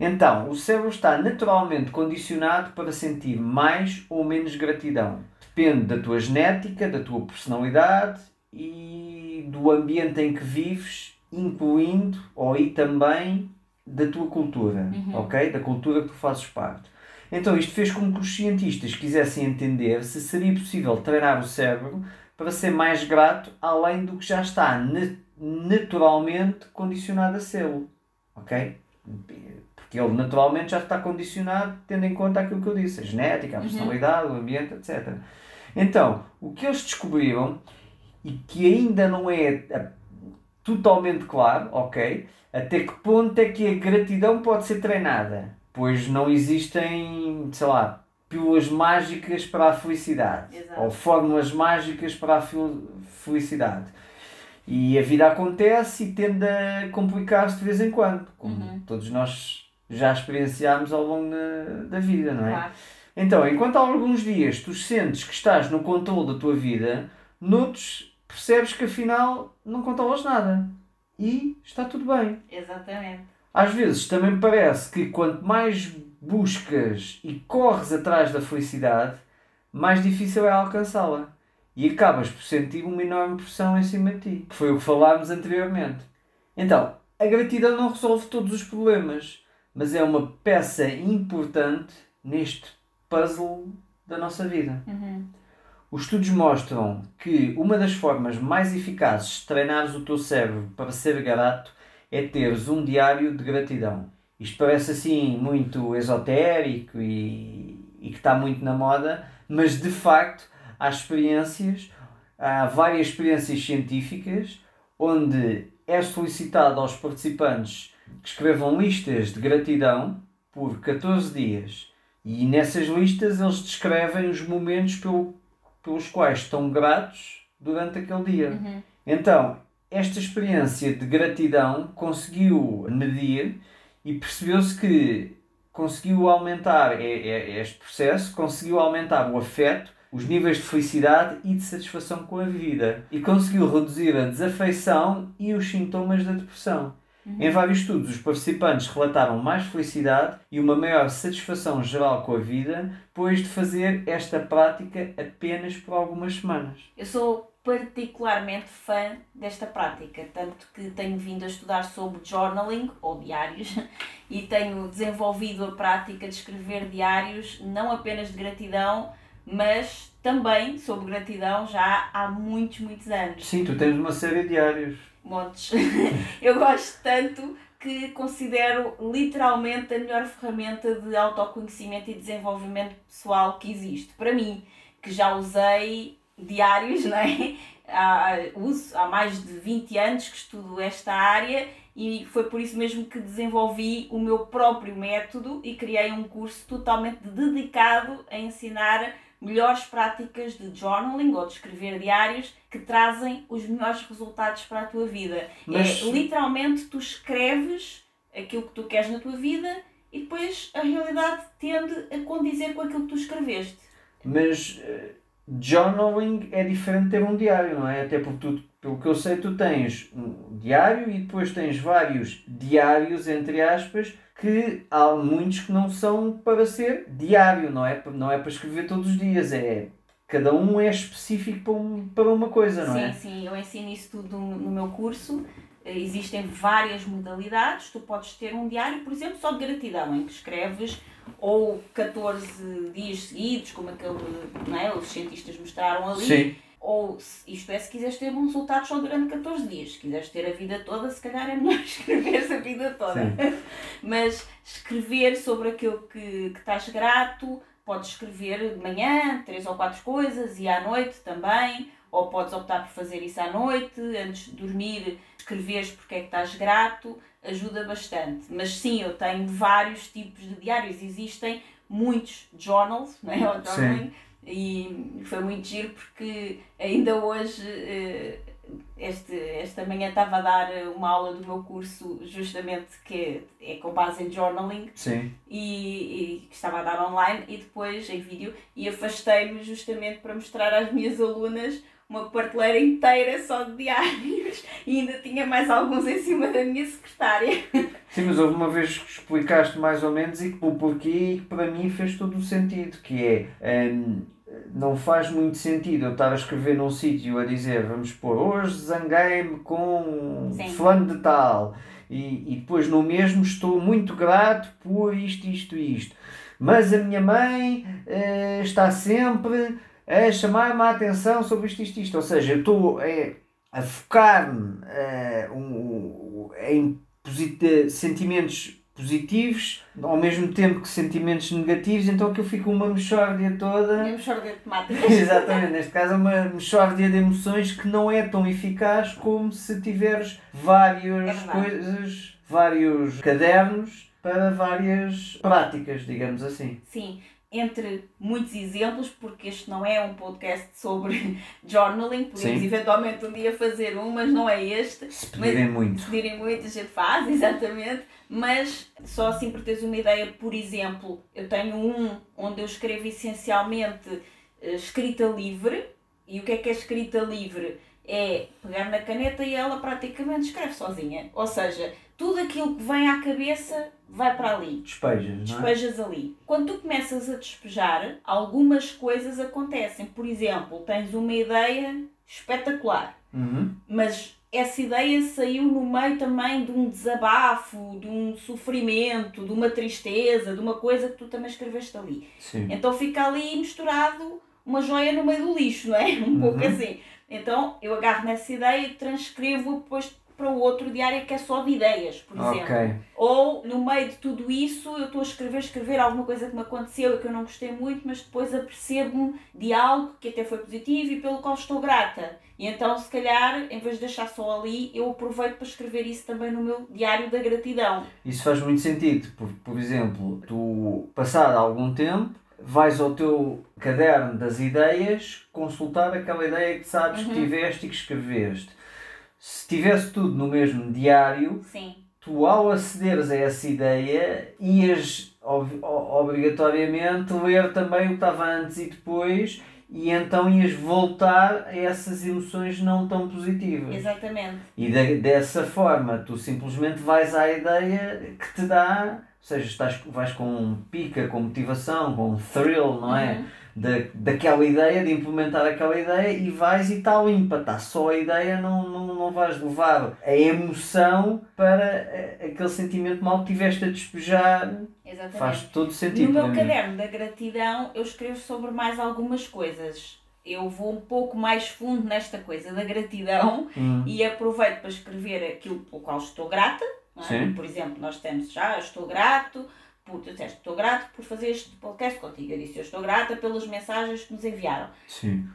Então, o cérebro está naturalmente condicionado para sentir mais ou menos gratidão. Depende da tua genética, da tua personalidade e do ambiente em que vives, incluindo ou e também da tua cultura, uhum. ok? Da cultura que tu fazes parte. Então isto fez com que os cientistas quisessem entender se seria possível treinar o cérebro para ser mais grato além do que já está naturalmente condicionado a ser, ok? Porque ele naturalmente já está condicionado tendo em conta aquilo que eu disse, a genética, a uhum. personalidade, uhum. o ambiente, etc. Então, o que eles descobriram e que ainda não é totalmente claro, ok? Até que ponto é que a gratidão pode ser treinada? Pois não existem, sei lá, pílulas mágicas para a felicidade Exato. ou fórmulas mágicas para a felicidade. E a vida acontece e tende a complicar-se de vez em quando, como uhum. todos nós já experienciámos ao longo da, da vida, não é? Claro. Então, enquanto há alguns dias tu sentes que estás no controle da tua vida, noutros percebes que afinal não controlas nada e está tudo bem. Exatamente. Às vezes também parece que quanto mais buscas e corres atrás da felicidade, mais difícil é alcançá-la. E acabas por sentir uma enorme pressão em cima de ti. Foi o que falámos anteriormente. Então, a gratidão não resolve todos os problemas, mas é uma peça importante neste puzzle da nossa vida. Uhum. Os estudos mostram que uma das formas mais eficazes de treinares o teu cérebro para ser grato é teres um diário de gratidão. Isto parece assim muito esotérico e, e que está muito na moda, mas de facto há experiências, há várias experiências científicas onde é solicitado aos participantes que escrevam listas de gratidão por 14 dias e nessas listas eles descrevem os momentos pelo pelos quais estão gratos durante aquele dia. Uhum. Então, esta experiência de gratidão conseguiu medir e percebeu-se que conseguiu aumentar este processo, conseguiu aumentar o afeto, os níveis de felicidade e de satisfação com a vida e conseguiu reduzir a desafeição e os sintomas da depressão. Uhum. Em vários estudos, os participantes relataram mais felicidade e uma maior satisfação geral com a vida depois de fazer esta prática apenas por algumas semanas. Eu sou particularmente fã desta prática, tanto que tenho vindo a estudar sobre journaling ou diários e tenho desenvolvido a prática de escrever diários não apenas de gratidão, mas também sobre gratidão já há muitos, muitos anos. Sim, tu tens uma série de diários montes. eu gosto tanto que considero literalmente a melhor ferramenta de autoconhecimento e desenvolvimento pessoal que existe. Para mim, que já usei diários, não é? há, uso, há mais de 20 anos que estudo esta área e foi por isso mesmo que desenvolvi o meu próprio método e criei um curso totalmente dedicado a ensinar melhores práticas de journaling ou de escrever diários que trazem os melhores resultados para a tua vida. Mas... É literalmente tu escreves aquilo que tu queres na tua vida e depois a realidade tende a condizer com aquilo que tu escreveste. Mas uh, journaling é diferente de ter um diário, não é? Até porque tu, pelo que eu sei, tu tens um diário e depois tens vários diários, entre aspas, que há muitos que não são para ser diário, não é, não é para escrever todos os dias, é cada um é específico para, um, para uma coisa, não sim, é? Sim, sim, eu ensino isso tudo no meu curso. Existem várias modalidades. Tu podes ter um diário, por exemplo, só de gratidão, em que escreves ou 14 dias seguidos, como aquele, não é? os cientistas mostraram ali. Sim ou, isto é, se quiseres ter bons resultados só durante 14 dias. Se quiseres ter a vida toda, se calhar é melhor escrever a vida toda. Mas escrever sobre aquilo que, que estás grato, podes escrever de manhã, três ou quatro coisas, e à noite também. Ou podes optar por fazer isso à noite, antes de dormir, escreveres porque é que estás grato, ajuda bastante. Mas sim, eu tenho vários tipos de diários, existem muitos journals, não é? Ou journaling, e foi muito giro porque ainda hoje, eh, este, esta manhã estava a dar uma aula do meu curso justamente que é com base em journaling Sim. E, e estava a dar online e depois em vídeo e afastei-me justamente para mostrar às minhas alunas uma prateleira inteira só de diários e ainda tinha mais alguns em cima da minha secretária. Sim, mas houve uma vez que explicaste mais ou menos e o porquê que para mim fez todo o sentido, que é um, não faz muito sentido eu estar a escrever num sítio a dizer, vamos pôr, hoje zanguei-me com Sim. fulano de tal e, e depois no mesmo estou muito grato por isto, isto e isto. Mas a minha mãe uh, está sempre a chamar-me a atenção sobre isto, isto, isto. Ou seja, eu estou é, a focar-me uh, um, em sentimentos positivos, ao mesmo tempo que sentimentos negativos, então que eu fico uma mexórdia toda. Uma mexórdia temática. Exatamente, neste caso é uma mexórdia de emoções que não é tão eficaz como se tiveres várias é coisas, vários cadernos para várias práticas, digamos assim. Sim, entre muitos exemplos, porque este não é um podcast sobre journaling, podemos Sim. eventualmente um dia fazer um, mas não é este. Se pedirem mas, muito. Se pedirem muito, a gente faz, exatamente. Mas só assim para teres uma ideia, por exemplo, eu tenho um onde eu escrevo essencialmente uh, escrita livre. E o que é que é escrita livre? É pegar na caneta e ela praticamente escreve sozinha. Ou seja, tudo aquilo que vem à cabeça vai para ali. Despejas, não é? Despejas ali. Quando tu começas a despejar, algumas coisas acontecem. Por exemplo, tens uma ideia espetacular, uhum. mas essa ideia saiu no meio também de um desabafo, de um sofrimento, de uma tristeza, de uma coisa que tu também escreveste ali. Sim. Então fica ali misturado uma joia no meio do lixo, não é? Um uhum. pouco assim. Então eu agarro nessa ideia e transcrevo depois para o outro diário que é só de ideias, por exemplo. Okay. Ou no meio de tudo isso eu estou a escrever, escrever alguma coisa que me aconteceu e que eu não gostei muito, mas depois apercebo-me de algo que até foi positivo e pelo qual estou grata. E então, se calhar, em vez de deixar só ali, eu aproveito para escrever isso também no meu diário da gratidão. Isso faz muito sentido, por, por exemplo, tu passado algum tempo vais ao teu caderno das ideias consultar aquela ideia que sabes uhum. que tiveste e que escreveste se tivesse tudo no mesmo diário, Sim. tu ao acederes a essa ideia ias ob obrigatoriamente ler também o que estava antes e depois e então ias voltar a essas emoções não tão positivas. Exatamente. E de, dessa forma tu simplesmente vais à ideia que te dá, ou seja, estás, vais com pica, com motivação, com thrill, não é? Uhum da, daquela ideia, de implementar aquela ideia e vais e está limpa, está só a ideia, não, não, não vais levar a emoção para eh, aquele sentimento mal que tiveste a despejar. Exatamente. Faz todo sentido. No meu caderno da gratidão eu escrevo sobre mais algumas coisas. Eu vou um pouco mais fundo nesta coisa da gratidão hum. e aproveito para escrever aquilo pelo qual estou grata, é? Por exemplo, nós temos já, eu estou grato por, tu disseste, estou grato por fazer este podcast contigo. Eu disse, eu estou grata pelas mensagens que nos enviaram. Sim.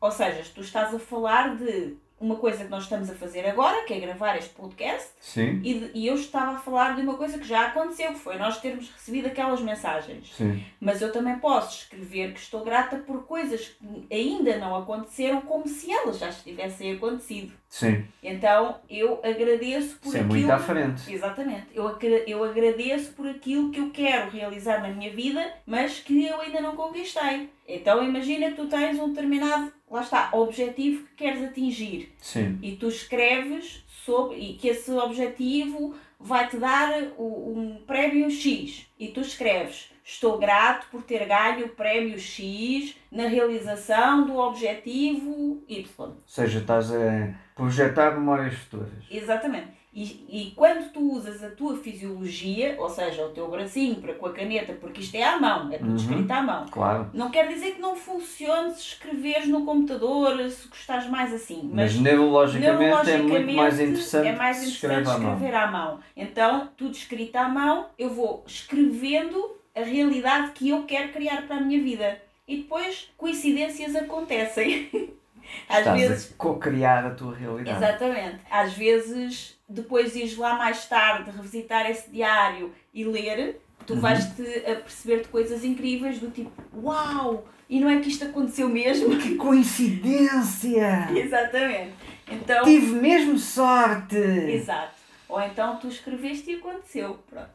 Ou seja, tu estás a falar de uma coisa que nós estamos a fazer agora, que é gravar este podcast, Sim. e, e eu estava a falar de uma coisa que já aconteceu, que foi nós termos recebido aquelas mensagens. Sim. Mas eu também posso escrever que estou grata por coisas que ainda não aconteceram, como se elas já tivessem acontecido. Sim. Então eu agradeço por Isso é aquilo. muito à frente. Exatamente. Eu, eu agradeço por aquilo que eu quero realizar na minha vida, mas que eu ainda não conquistei. Então imagina que tu tens um determinado, lá está, objetivo que queres atingir Sim. e tu escreves sobre e que esse objetivo vai te dar o- um prémio X e tu escreves estou grato por ter ganho o prémio X na realização do objetivo Y. Ou seja, estás a projetar memórias futuras. Exatamente. E, e quando tu usas a tua fisiologia, ou seja, o teu bracinho para com a caneta, porque isto é à mão, é tudo Uhum. escrito à mão, Claro. não quer dizer que não funcione se escreveres no computador, se gostares mais assim. Mas, neurologicamente, é muito Neurologicamente, mais interessante é mais se interessante escreve à mão. escrever à mão. Então, tudo escrito à mão, eu vou escrevendo a realidade que eu quero criar para a minha vida. E depois, coincidências acontecem. Às Estás vezes, a co-criar a tua realidade. exatamente. Às vezes, depois ires lá mais tarde revisitar esse diário e ler, tu Uhum. vais-te a perceber de coisas incríveis do tipo, uau! E não é que isto aconteceu mesmo? Que coincidência! Exatamente. Então, Tive mesmo sorte! Exato. Ou então tu escreveste e aconteceu. Pronto.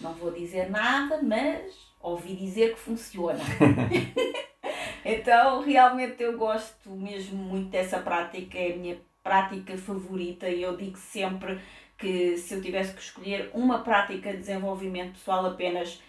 Não vou dizer nada, mas ouvi dizer que funciona. então, realmente eu gosto mesmo muito dessa prática, é a minha prática favorita e eu digo sempre que se eu tivesse que escolher uma prática de desenvolvimento pessoal apenas,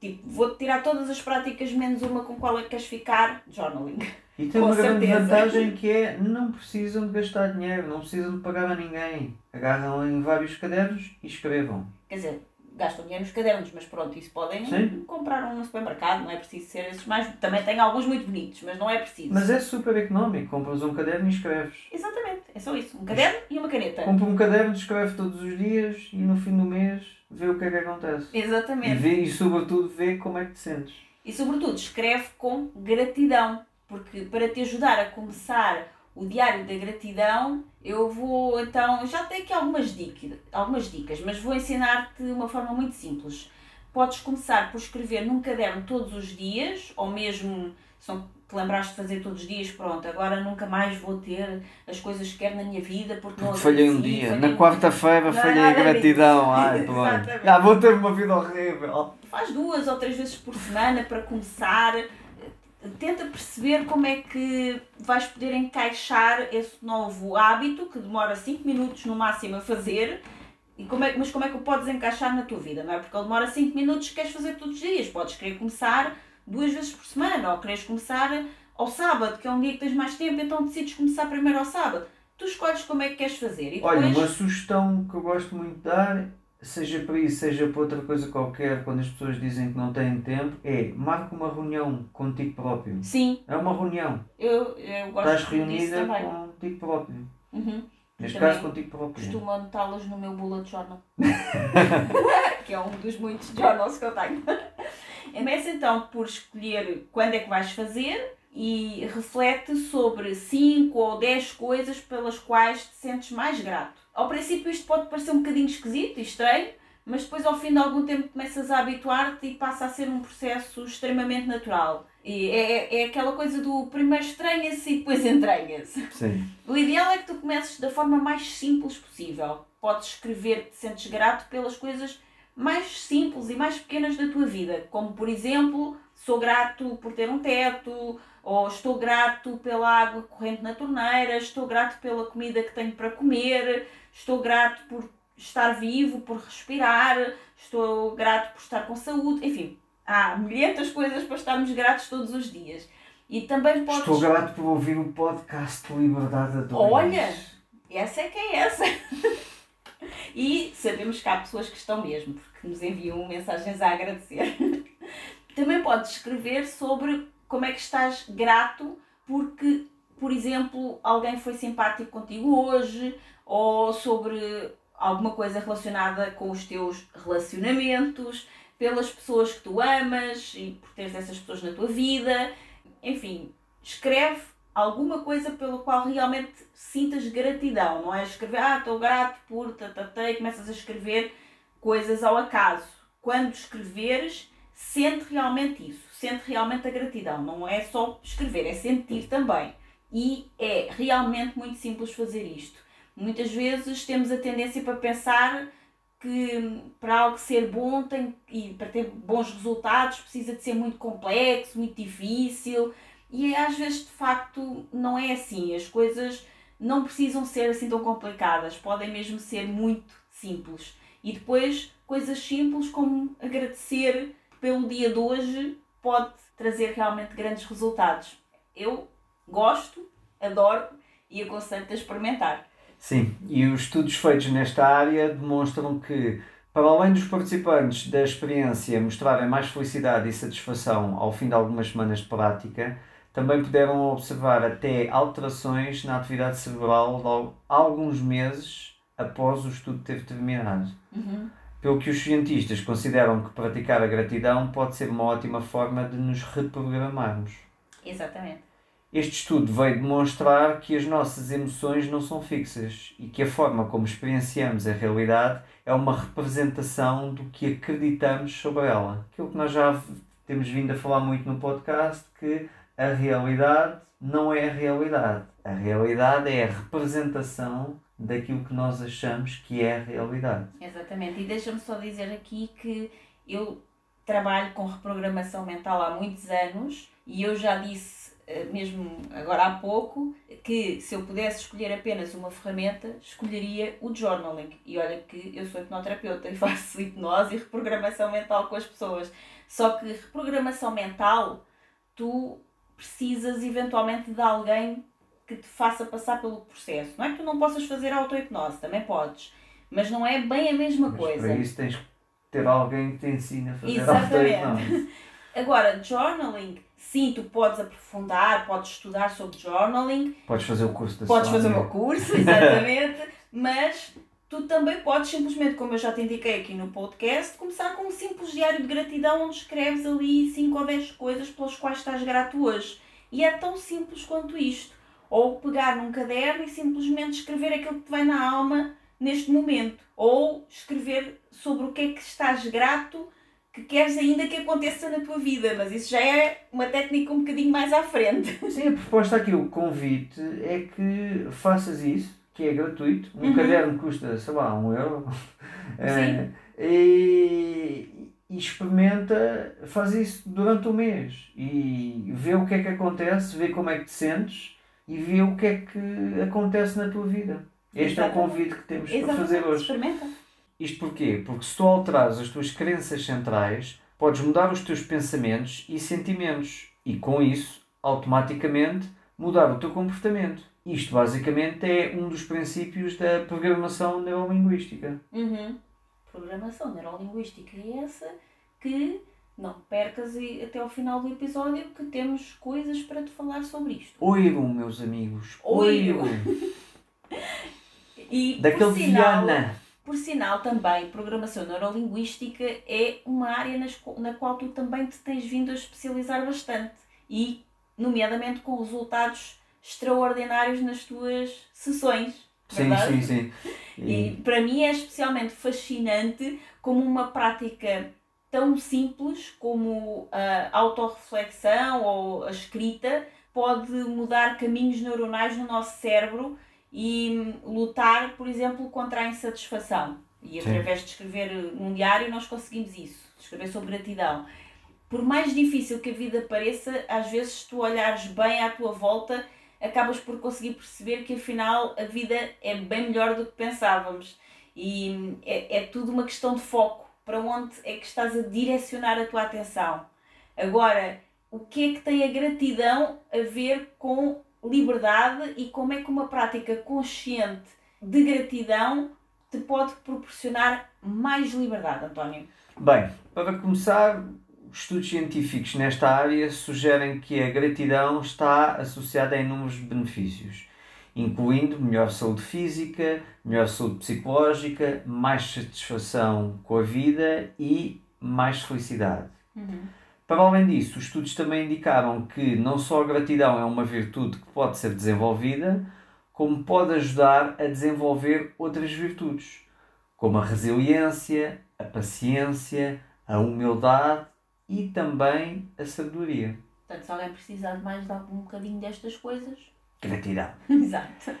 tipo, vou tirar todas as práticas menos uma com qual é que queres ficar, journaling. E tem Com uma grande vantagem que é não precisam de gastar dinheiro, não precisam de pagar a ninguém. Agarram em vários cadernos e escrevam. Quer dizer, gastam dinheiro nos cadernos, mas pronto, isso podem Sim. comprar um no supermercado, não é preciso ser esses mais. Também tem alguns muito bonitos, mas não é preciso. Mas é super económico. Compras um caderno e escreves. Exatamente, é só isso. Um caderno e uma caneta. Compra um caderno, escreve todos os dias e no fim do mês vê o que é que acontece. E, Exatamente. vê, e sobretudo vê como é que te sentes. E sobretudo, escreve com gratidão, porque para te ajudar a começar o diário da gratidão, eu vou então. Já tenho aqui algumas dicas, algumas dicas mas vou ensinar-te de uma forma muito simples. Podes começar por escrever num caderno todos os dias, ou mesmo se não te lembraste de fazer todos os dias, pronto, agora nunca mais vou ter as coisas que quero na minha vida porque não Porque falhei um dia. Na quarta-feira Não falhei a gratidão. Ai, pronto. Exatamente. Já vou ter uma vida horrível. faz duas ou três vezes por semana para começar. Tenta perceber como é que vais poder encaixar esse novo hábito que demora 5 minutos no máximo a fazer. E como é, mas como é que o podes encaixar na tua vida, não é? Porque ele demora 5 minutos que queres fazer todos os dias. Podes querer começar duas vezes por semana ou queres começar ao sábado, que é um dia que tens mais tempo, então decides começar primeiro ao sábado. Tu escolhes como é que queres fazer. E depois, Olha, uma sugestão que eu gosto muito de dar, seja para isso, seja para outra coisa qualquer, quando as pessoas dizem que não têm tempo, é marca uma reunião contigo próprio. Sim, É uma reunião. eu, eu gosto Estás reunida contigo próprio. Uhum. Neste Também caso, contigo próprio. Costumo anotá-las no meu bullet journal. que é um dos muitos journals que eu tenho. Começa então por escolher quando é que vais fazer e reflete sobre 5 ou 10 coisas pelas quais te sentes mais grato. Ao princípio isto pode parecer um bocadinho esquisito e estranho, mas depois ao fim de algum tempo começas a habituar-te e passa a ser um processo extremamente natural. E é, é aquela coisa do primeiro estranha-se e depois entranha-se. O ideal é que tu comeces da forma mais simples possível. Podes escrever que te sentes grato pelas coisas mais simples e mais pequenas da tua vida, como por exemplo, sou grato por ter um teto, ou estou grato pela água corrente na torneira, estou grato pela comida que tenho para comer, estou grato por estar vivo, por respirar, estou grato por estar com saúde, enfim, há milhentas coisas para estarmos gratos todos os dias. E também podes. Estou grato por ouvir o podcast Liberdade a Dois. Olha! Essa é que é essa. e sabemos que há pessoas que estão mesmo, porque nos enviam mensagens a agradecer. Também podes escrever sobre como é que estás grato porque, por exemplo, alguém foi simpático contigo hoje, ou sobre alguma coisa relacionada com os teus relacionamentos, pelas pessoas que tu amas e por teres essas pessoas na tua vida. Enfim, escreve alguma coisa pela qual realmente sintas gratidão, não é escrever, ah, estou grato por, tatatá, e começas a escrever coisas ao acaso. Quando escreveres, sente realmente isso, sente realmente a gratidão, não é só escrever, é sentir também. E é realmente muito simples fazer isto. Muitas vezes temos a tendência para pensar que para algo ser bom tem, e para ter bons resultados precisa de ser muito complexo, muito difícil e às vezes de facto não é assim. As coisas não precisam ser assim tão complicadas, podem mesmo ser muito simples. E depois coisas simples como agradecer pelo dia de hoje pode trazer realmente grandes resultados. Eu gosto, adoro e aconselho-te a experimentar. Sim, e os estudos feitos nesta área demonstram que, para além dos participantes da experiência mostrarem mais felicidade e satisfação ao fim de algumas semanas de prática, também puderam observar até alterações na atividade cerebral logo alguns meses após o estudo ter terminado. Uhum. Pelo que os cientistas consideram que praticar a gratidão pode ser uma ótima forma de nos reprogramarmos. Exatamente. Este estudo veio demonstrar que as nossas emoções não são fixas e que a forma como experienciamos a realidade é uma representação do que acreditamos sobre ela. Aquilo que nós já temos vindo a falar muito no podcast, que a realidade não é a realidade. A realidade é a representação daquilo que nós achamos que é a realidade. Exatamente. E deixa-me só dizer aqui que eu trabalho com reprogramação mental há muitos anos e eu já disse eh, mesmo agora há pouco, que se eu pudesse escolher apenas uma ferramenta, escolheria o journaling. E olha que eu sou hipnoterapeuta e faço hipnose e reprogramação mental com as pessoas. Só que reprogramação mental, tu precisas eventualmente de alguém que te faça passar pelo processo. Não é que tu não possas fazer auto-hipnose, também podes. Mas não é bem a mesma Mas coisa. Para isso tens que ter alguém que te ensine a fazer auto-hipnose. Agora, journaling Sim, tu podes aprofundar, podes estudar sobre journaling. Podes fazer o curso da Podes fazer o meu curso, exatamente. mas tu também podes simplesmente, como eu já te indiquei aqui no podcast, começar com um simples diário de gratidão onde escreves ali 5 ou 10 coisas pelas quais estás grato hoje. E é tão simples quanto isto. Ou pegar num caderno e simplesmente escrever aquilo que te vai na alma neste momento. Ou escrever sobre o que é que estás grato que queres ainda que aconteça na tua vida, mas isso já é uma técnica um bocadinho mais à frente. Sim, a proposta aqui, o convite é que faças isso, que é gratuito. Um uhum. caderno custa, sei lá, um euro. Sim. É, e, e experimenta, faz isso durante o mês e vê o que é que acontece, vê como é que te sentes e vê o que é que acontece na tua vida. Este Exatamente. é o convite que temos Exatamente. para fazer hoje. Experimenta. Isto porquê? Porque se tu alterares as tuas crenças centrais, podes mudar os teus pensamentos e sentimentos e com isso, automaticamente, mudar o teu comportamento. Isto basicamente é um dos princípios da programação neurolinguística. Uhum. Programação neurolinguística é essa que não percas até ao final do episódio que temos coisas para te falar sobre isto. Oiram, meus amigos. Oiram. e Daquele sinal, Viana por sinal, também, programação neurolinguística é uma área nas, na qual tu também te tens vindo a especializar bastante e, nomeadamente, com resultados extraordinários nas tuas sessões. Sim, sim, sim. E... e para mim é especialmente fascinante como uma prática tão simples como a autorreflexão ou a escrita pode mudar caminhos neuronais no nosso cérebro e lutar, por exemplo, contra a insatisfação. E através Sim. de escrever num diário nós conseguimos isso, escrever sobre gratidão. Por mais difícil que a vida pareça, às vezes se tu olhares bem à tua volta, acabas por conseguir perceber que afinal a vida é bem melhor do que pensávamos. E é, é tudo uma questão de foco. Para onde é que estás a direcionar a tua atenção? Agora, o que é que tem a gratidão a ver com liberdade e como é que uma prática consciente de gratidão te pode proporcionar mais liberdade, António? Bem, para começar, estudos científicos nesta área sugerem que a gratidão está associada a inúmeros benefícios, incluindo melhor saúde física, melhor saúde psicológica, mais satisfação com a vida e mais felicidade. Uhum. Para além disso, os estudos também indicaram que não só a gratidão é uma virtude que pode ser desenvolvida, como pode ajudar a desenvolver outras virtudes, como a resiliência, a paciência, a humildade e também a sabedoria. Portanto, se alguém precisar de mais de algum bocadinho destas coisas. Gratidão. Exato.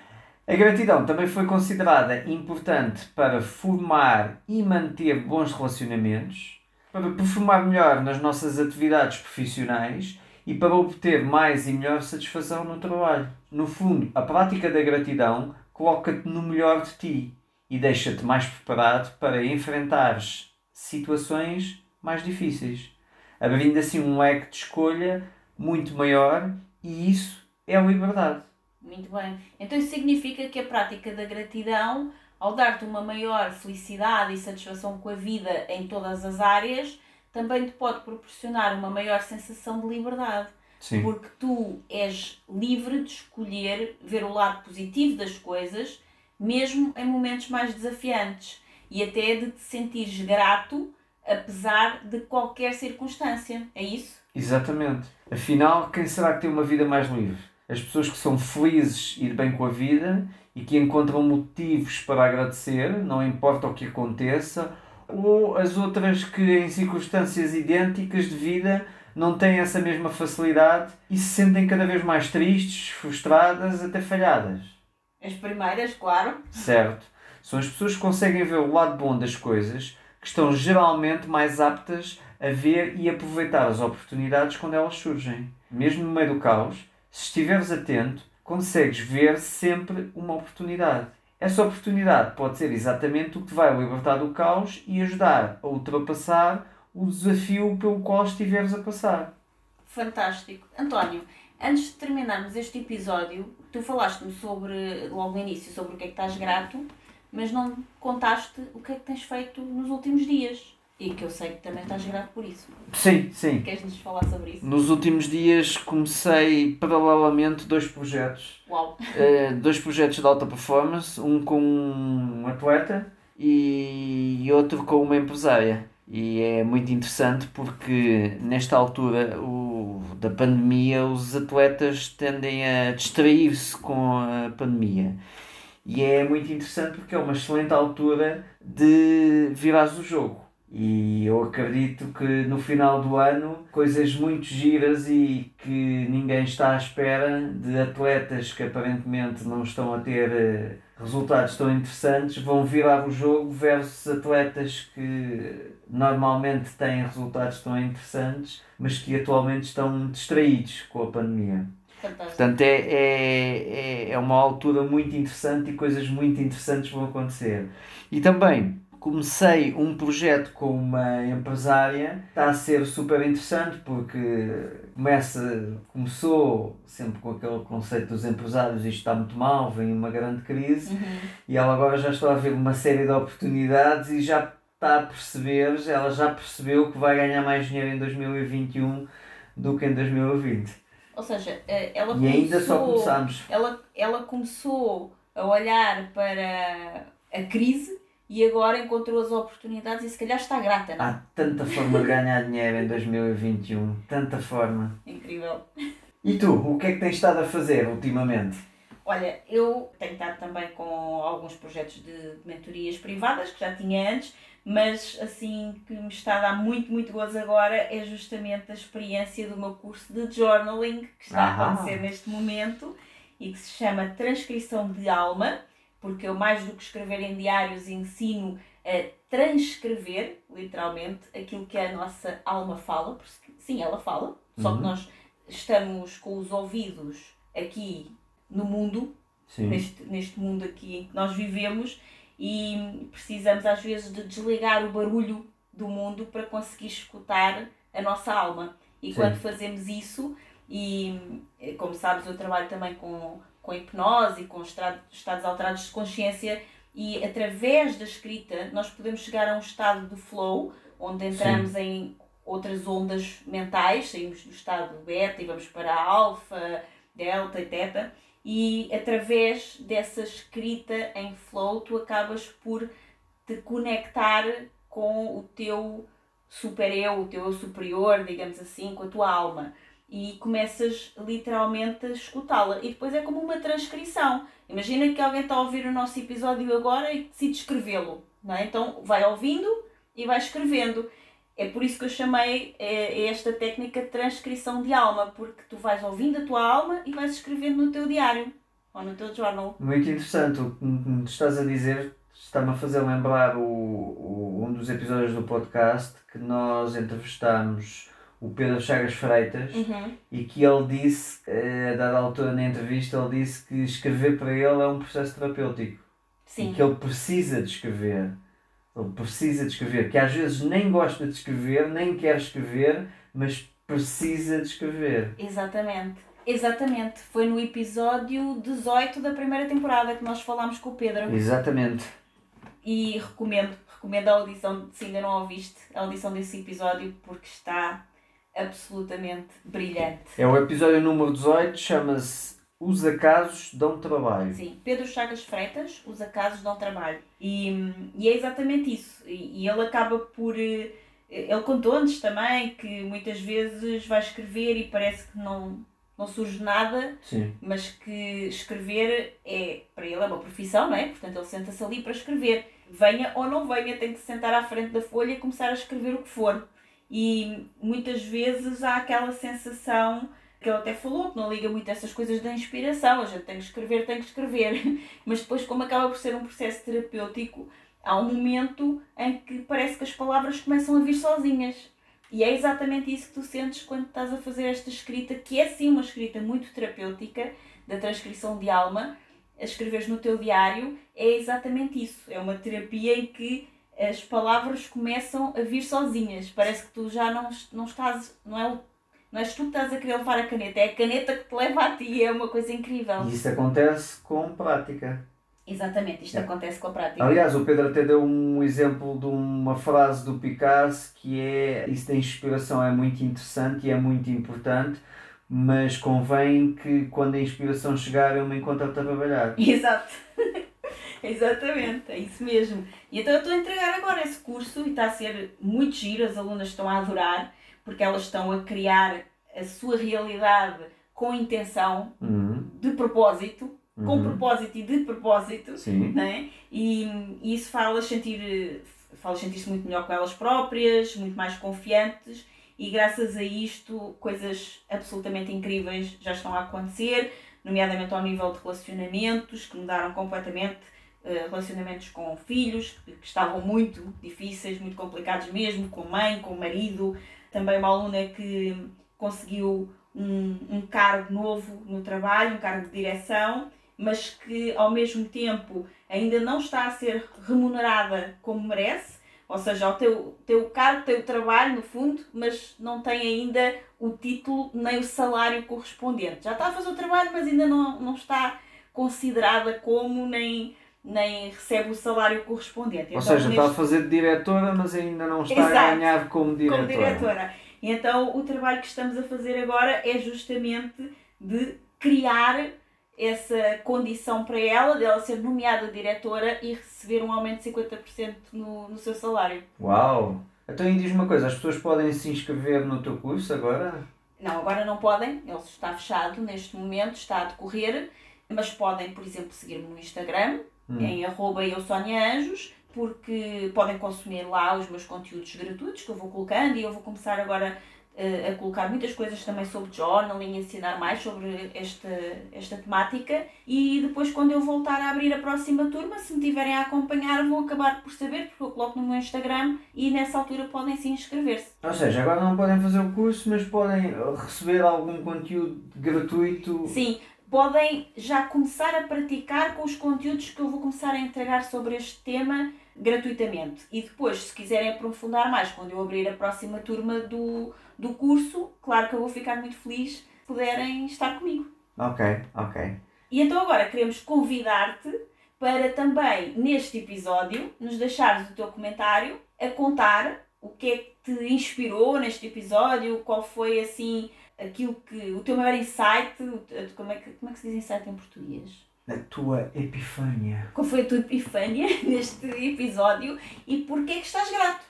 A gratidão também foi considerada importante para formar e manter bons relacionamentos, para performar melhor nas nossas atividades profissionais e para obter mais e melhor satisfação no trabalho. No fundo, a prática da gratidão coloca-te no melhor de ti e deixa-te mais preparado para enfrentares situações mais difíceis, abrindo assim um leque de escolha muito maior e isso é a liberdade. Muito bem. Então isso significa que a prática da gratidão, ao dar-te uma maior felicidade e satisfação com a vida em todas as áreas, também te pode proporcionar uma maior sensação de liberdade. Sim. Porque tu és livre de escolher ver o lado positivo das coisas, mesmo em momentos mais desafiantes, e até de te sentires grato apesar de qualquer circunstância. É isso? Exatamente. Afinal, quem será que tem uma vida mais livre? As pessoas que são felizes e bem com a vida e que encontram motivos para agradecer, não importa o que aconteça, ou as outras que, em circunstâncias idênticas de vida, não têm essa mesma facilidade e se sentem cada vez mais tristes, frustradas, até falhadas. As primeiras, claro. Certo. São as pessoas que conseguem ver o lado bom das coisas que estão geralmente mais aptas a ver e aproveitar as oportunidades quando elas surgem. Mesmo no meio do caos, se estiveres atento, consegues ver sempre uma oportunidade. Essa oportunidade pode ser exatamente o que vai libertar do caos e ajudar a ultrapassar o desafio pelo qual estiveres a passar. Fantástico. António, antes de terminarmos este episódio, tu falaste-me sobre, logo no início, sobre o que é que estás grato, mas não contaste o que é que tens feito nos últimos dias. E que eu sei que também estás grato por isso. Sim, sim. Queres-nos falar sobre isso? Nos últimos dias comecei paralelamente dois projetos. Uau! Uh, dois projetos de alta performance, um com um atleta e outro com uma empresária. E é muito interessante porque nesta altura o, da pandemia os atletas tendem a distrair-se com a pandemia. E é muito interessante porque é uma excelente altura de virares o jogo e eu acredito que no final do ano coisas muito giras e que ninguém está à espera de atletas que aparentemente não estão a ter eh, resultados tão interessantes vão virar o jogo versus atletas que normalmente têm resultados tão interessantes mas que atualmente estão distraídos com a pandemia. Fantástico. Portanto, é, é, é uma altura muito interessante e coisas muito interessantes vão acontecer. E também comecei um projeto com uma empresária, está a ser super interessante porque começa, começou sempre com aquele conceito dos empresários, isto está muito mal, vem uma grande crise, Uhum. e ela agora já está a ver uma série de oportunidades e já está a perceber, ela já percebeu que vai ganhar mais dinheiro em 2021 do que em 2020. Ou seja, eh, ela E ainda só começamos. ela, ela começou a olhar para a crise e agora encontrou as oportunidades e se calhar está grata, não? é? Há tanta forma de ganhar dinheiro em 2021, tanta forma. Incrível. E tu, o que é que tens estado a fazer ultimamente? Olha, eu tenho estado também com alguns projetos de mentorias privadas que já tinha antes, mas assim que me está a dar muito, muito gozo agora é justamente a experiência do meu curso de journaling que está a Ahá. acontecer neste momento e que se chama Transcrição de Alma, porque eu mais do que escrever em diários ensino a transcrever, literalmente, aquilo que a nossa alma fala, porque sim, ela fala, só que Uhum. nós estamos com os ouvidos aqui no mundo, Sim. neste, neste mundo aqui em que nós vivemos e precisamos às vezes de desligar o barulho do mundo para conseguir escutar a nossa alma. E Sim. quando fazemos isso, e como sabes, eu trabalho também com, com hipnose e com estados alterados de consciência, e através da escrita nós podemos chegar a um estado de flow, onde entramos em outras ondas mentais, saímos do estado beta e vamos para alfa, delta e teta, e através dessa escrita em flow tu acabas por te conectar com o teu super eu, o teu eu superior, digamos assim, com a tua alma e começas literalmente a escutá-la. E depois é como uma transcrição. Imagina que alguém está a ouvir o nosso episódio agora e decide escrevê-lo. Não é? Então vai ouvindo e vai escrevendo. É por isso que eu chamei é, esta técnica de transcrição de alma, porque tu vais ouvindo a tua alma e vais escrevendo no teu diário ou no teu journal. Muito interessante o que estás a dizer. Está-me a fazer lembrar o, o, um dos episódios do podcast que nós entrevistámos o Pedro Chagas Freitas uhum. e que ele disse, eh, a dada altura na entrevista, ele disse que escrever para ele é um processo terapêutico. Sim. E que ele precisa de escrever. Ele precisa de escrever, que às vezes nem gosta de escrever, nem quer escrever, mas precisa de escrever. Exatamente. Exatamente. Foi no episódio 18 da primeira temporada que nós falámos com o Pedro. Exatamente. E recomendo, recomendo a audição, se ainda não ouviste, a audição desse episódio porque está absolutamente brilhante. É o episódio número 18, chama-se Os Acasos Dão Trabalho. Sim, Pedro Chagas Freitas, Os Acasos Dão Trabalho. E, e é exatamente isso. E, e ele acaba por. Eh, ele contou-nos também que muitas vezes vai escrever e parece que não, não surge nada, Sim. mas que escrever é, para ele, é uma profissão, não é? Portanto, ele senta-se ali para escrever. Venha ou não venha, tem que se sentar à frente da folha e começar a escrever o que for e muitas vezes há aquela sensação que ele até falou, que não liga muito a essas coisas da inspiração, a gente tem que escrever, tem que escrever, mas depois como acaba por ser um processo terapêutico, há um momento em que parece que as palavras começam a vir sozinhas. E é exatamente isso que tu sentes quando estás a fazer esta escrita, que é sim uma escrita muito terapêutica, da transcrição de alma, a escreveres no teu diário, é exatamente isso. É uma terapia em que as palavras começam a vir sozinhas. Parece que tu já não, não estás, não é, não és tu que estás a querer levar a caneta, é a caneta que te leva a ti, é uma coisa incrível. E isso acontece com prática. Exatamente, isto é. acontece com a prática. Aliás, o Pedro até deu um exemplo de uma frase do Picasso que é isso da inspiração é muito interessante e é muito importante, mas convém que quando a inspiração chegar eu me encontre a trabalhar. Exato. Exatamente, é isso mesmo. E então eu estou a entregar agora esse curso e está a ser muito giro, as alunas estão a adorar, porque elas estão a criar a sua realidade com intenção, uhum. de propósito, uhum. com propósito e de propósito, Sim. Né? E, e isso faz-las sentir, faz sentir-se muito melhor com elas próprias, muito mais confiantes e graças a isto coisas absolutamente incríveis já estão a acontecer, nomeadamente ao nível de relacionamentos que mudaram completamente relacionamentos com filhos que, que estavam muito difíceis, muito complicados mesmo, com mãe, com marido. Também uma aluna que conseguiu um, um cargo novo no trabalho, um cargo de direção, mas que ao mesmo tempo ainda não está a ser remunerada como merece, ou seja, o teu, teu cargo, o teu trabalho no fundo, mas não tem ainda o título nem o salário correspondente. Já está a fazer o trabalho, mas ainda não, não está considerada como nem nem recebe o salário correspondente. Ou então, seja, neste... está a fazer de diretora, mas ainda não está Exato, a ganhar como diretora. Como diretora. Então, o trabalho que estamos a fazer agora é justamente de criar essa condição para ela, dela ser nomeada diretora e receber um aumento de 50% no, no seu salário. Uau! Então, e diz uma coisa, as pessoas podem se inscrever no teu curso agora? Não, agora não podem, ele está fechado neste momento, está a decorrer, mas podem, por exemplo, seguir-me no Instagram, hum. em arroba eu Anjos, porque podem consumir lá os meus conteúdos gratuitos que eu vou colocando e eu vou começar agora uh, a colocar muitas coisas também sobre journaling, ensinar mais sobre esta, esta temática e depois quando eu voltar a abrir a próxima turma, se me tiverem a acompanhar vão acabar por saber porque eu coloco no meu Instagram e nessa altura podem se inscrever-se. Ou seja, agora não podem fazer o curso, mas podem receber algum conteúdo gratuito. Sim, podem já começar a praticar com os conteúdos que eu vou começar a entregar sobre este tema gratuitamente. E depois, se quiserem aprofundar mais, quando eu abrir a próxima turma do, do curso, claro que eu vou ficar muito feliz se puderem estar comigo. Ok, ok. E então agora queremos convidar-te para também, neste episódio, nos deixares o teu comentário a contar o que é que te inspirou neste episódio, qual foi assim aquilo que. o teu maior insight, como é que, como é que se diz insight em português? A tua epifânia. Qual foi a tua epifânia neste episódio e porquê é que estás grato?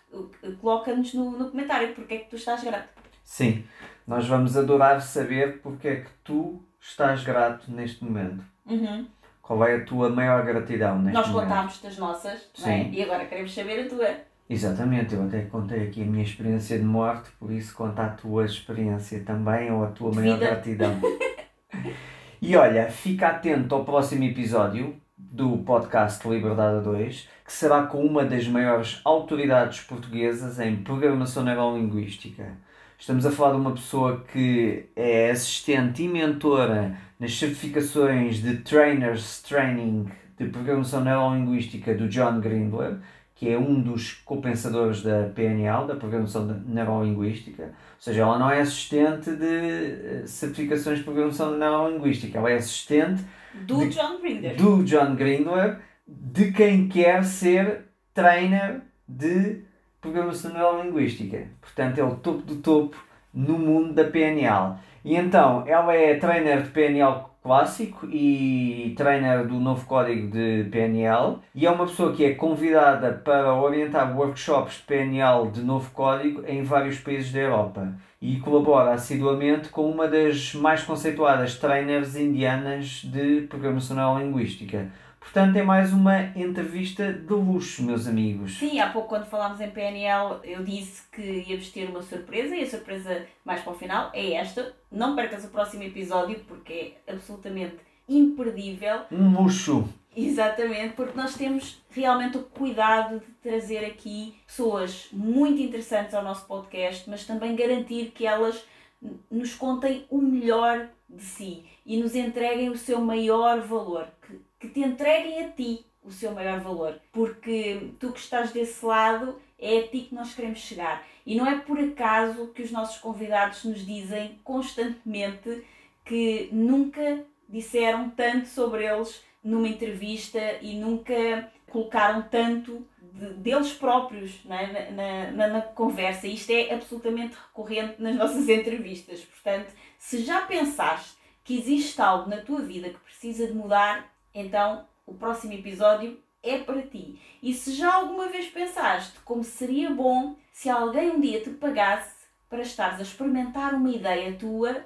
Coloca-nos no, no comentário porquê é que tu estás grato. Sim, nós vamos adorar saber porque é que tu estás grato neste momento. Uhum. Qual é a tua maior gratidão neste Nós momento? contámos das nossas, é? Sim. E agora queremos saber a tua. Exatamente, eu até contei aqui a minha experiência de morte, por isso conta a tua experiência também ou a tua maior vida. gratidão. e olha, fica atento ao próximo episódio do podcast Liberdade 2, que será com uma das maiores autoridades portuguesas em programação neurolinguística. Estamos a falar de uma pessoa que é assistente e mentora nas certificações de Trainers Training de Programação Neurolinguística do John Grindler, que é um dos compensadores da PNL, da Programação Neurolinguística. Ou seja, ela não é assistente de eh, certificações de Programação Neurolinguística, ela é assistente Do De- John Grinder. do John Grindler, de quem quer ser trainer de programação neurolinguística. Portanto, é o topo do topo no mundo da PNL. E então, ela é trainer de PNL clássico e trainer do novo código de PNL e é uma pessoa que é convidada para orientar workshops de PNL de novo código em vários países da Europa e colabora assiduamente com uma das mais conceituadas trainers indianas de programação neurolinguística. Portanto, é mais uma entrevista de luxo, meus amigos. Sim, há pouco quando falámos em PNL eu disse que íamos ter uma surpresa e a surpresa mais para o final é esta. Não percas o próximo episódio porque é absolutamente imperdível. Um luxo. Exatamente, porque nós temos realmente o cuidado de trazer aqui pessoas muito interessantes ao nosso podcast, mas também garantir que elas nos contem o melhor de si e nos entreguem o seu maior valor, que, te entreguem a ti o seu maior valor, porque tu que estás desse lado é a ti que nós queremos chegar. E não é por acaso que os nossos convidados nos dizem constantemente que nunca disseram tanto sobre eles numa entrevista e nunca colocaram tanto de- deles próprios é? na, na, na conversa. Isto é absolutamente recorrente nas nossas entrevistas. Portanto, se já pensaste que existe algo na tua vida que precisa de mudar, então o próximo episódio é para ti. E se já alguma vez pensaste como seria bom se alguém um dia te pagasse para estares a experimentar uma ideia tua,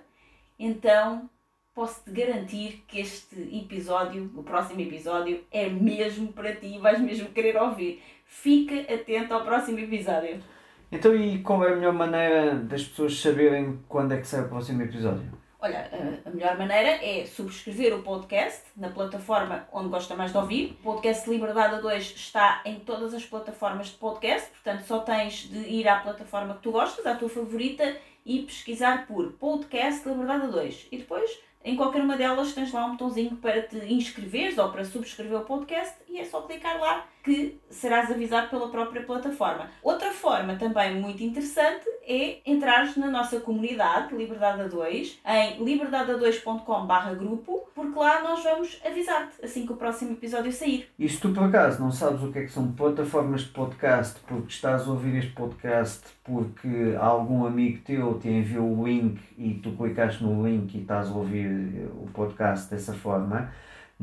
então posso-te garantir que este episódio, o próximo episódio, é mesmo para ti e vais mesmo querer ouvir. Fica atento ao próximo episódio. Então, e qual é a melhor maneira das pessoas saberem quando é que sai o próximo episódio? Olha, a- melhor maneira é subscrever o podcast na plataforma onde gosta mais de ouvir. O podcast Liberdade a 2 está em todas as plataformas de podcast, portanto só tens de ir à plataforma que tu gostas, à tua favorita, e pesquisar por podcast Liberdade a 2. E depois, em qualquer uma delas, tens lá um botãozinho para te inscreveres ou para subscrever o podcast e é só clicar lá que serás avisado pela própria plataforma. Outra forma também muito interessante é entrares na nossa comunidade Liberdade a 2 em liberdade2.com.br grupo, porque lá nós vamos avisar-te assim que o próximo episódio sair. E se tu por acaso não sabes o que é que são plataformas de podcast, porque estás a ouvir este podcast porque algum amigo teu te enviou o link e tu clicaste no link e estás a ouvir o podcast dessa forma,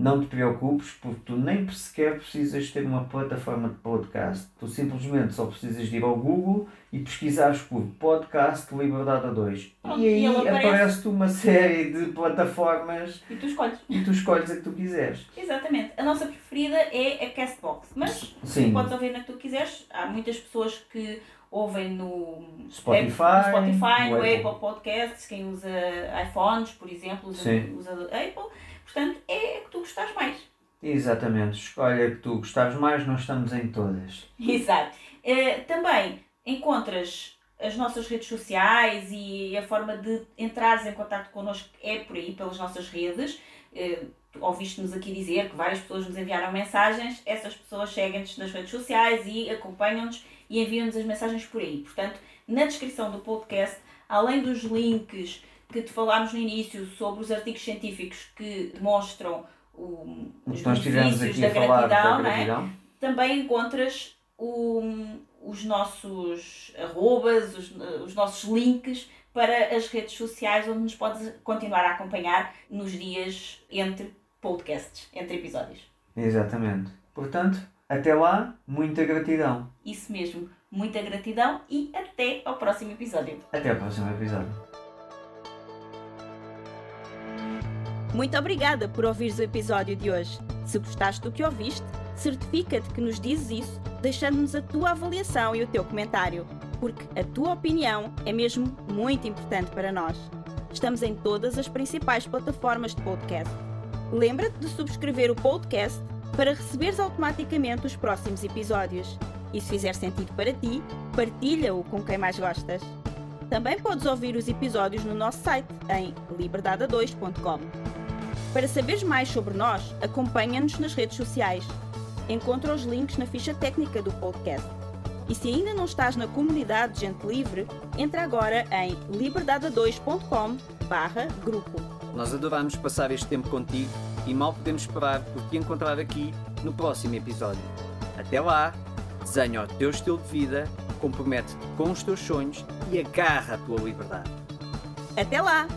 não te preocupes porque tu nem sequer precisas ter uma plataforma de podcast. Tu simplesmente só precisas de ir ao Google e pesquisares por podcast Liberdade a 2. Pronto, E aí aparece. aparece-te uma série de plataformas E tu escolhes. e tu escolhes a que tu quiseres. Exatamente. A nossa preferida é a Castbox, mas Sim. podes ouvir na que tu quiseres. Há muitas pessoas que ouvem no Spotify, no, Spotify, no Apple. Apple Podcasts, quem usa iPhones, por exemplo, usa, Sim. usa Apple. Portanto, é a que tu gostas mais. Exatamente, escolha a que tu gostares mais, nós estamos em todas. Exato. Eh, também encontras as nossas redes sociais e a forma de entrares em contato connosco é por aí, pelas nossas redes. Tu Ouviste-nos aqui dizer que várias pessoas nos enviaram mensagens, essas pessoas seguem-nos nas redes sociais e acompanham-nos e enviam-nos as mensagens por aí. Portanto, na descrição do podcast, além dos links que te falámos no início sobre os artigos científicos que demonstram o, os benefícios da gratidão, da é? gratidão. também encontras o- os nossos arrobas, os, os nossos links para as redes sociais, onde nos podes continuar a acompanhar nos dias entre podcasts, entre episódios. Exatamente. Portanto, até lá, muita gratidão. Isso mesmo, muita gratidão e até ao próximo episódio. Até ao próximo episódio. Muito obrigada por ouvires o episódio de hoje. Se gostaste do que ouviste, certifica-te que nos dizes isso, deixando-nos a tua avaliação e o teu comentário, porque a tua opinião é mesmo muito importante para nós. Estamos em todas as principais plataformas de podcast. Lembra-te de subscrever o podcast para receberes automaticamente os próximos episódios. E se fizer sentido para ti, partilha-o com quem mais gostas. Também podes ouvir os episódios no nosso site em liberdade2.com. Para saberes mais sobre nós, acompanha-nos nas redes sociais. Encontra os links na ficha técnica do podcast. E se ainda não estás na comunidade Gente Livre, entra agora em liberdade2.com/grupo. Nós adoramos passar este tempo contigo e mal podemos esperar por te encontrar aqui no próximo episódio. Até lá, desenha o teu estilo de vida, compromete-te com os teus sonhos e agarra a tua liberdade. Até lá!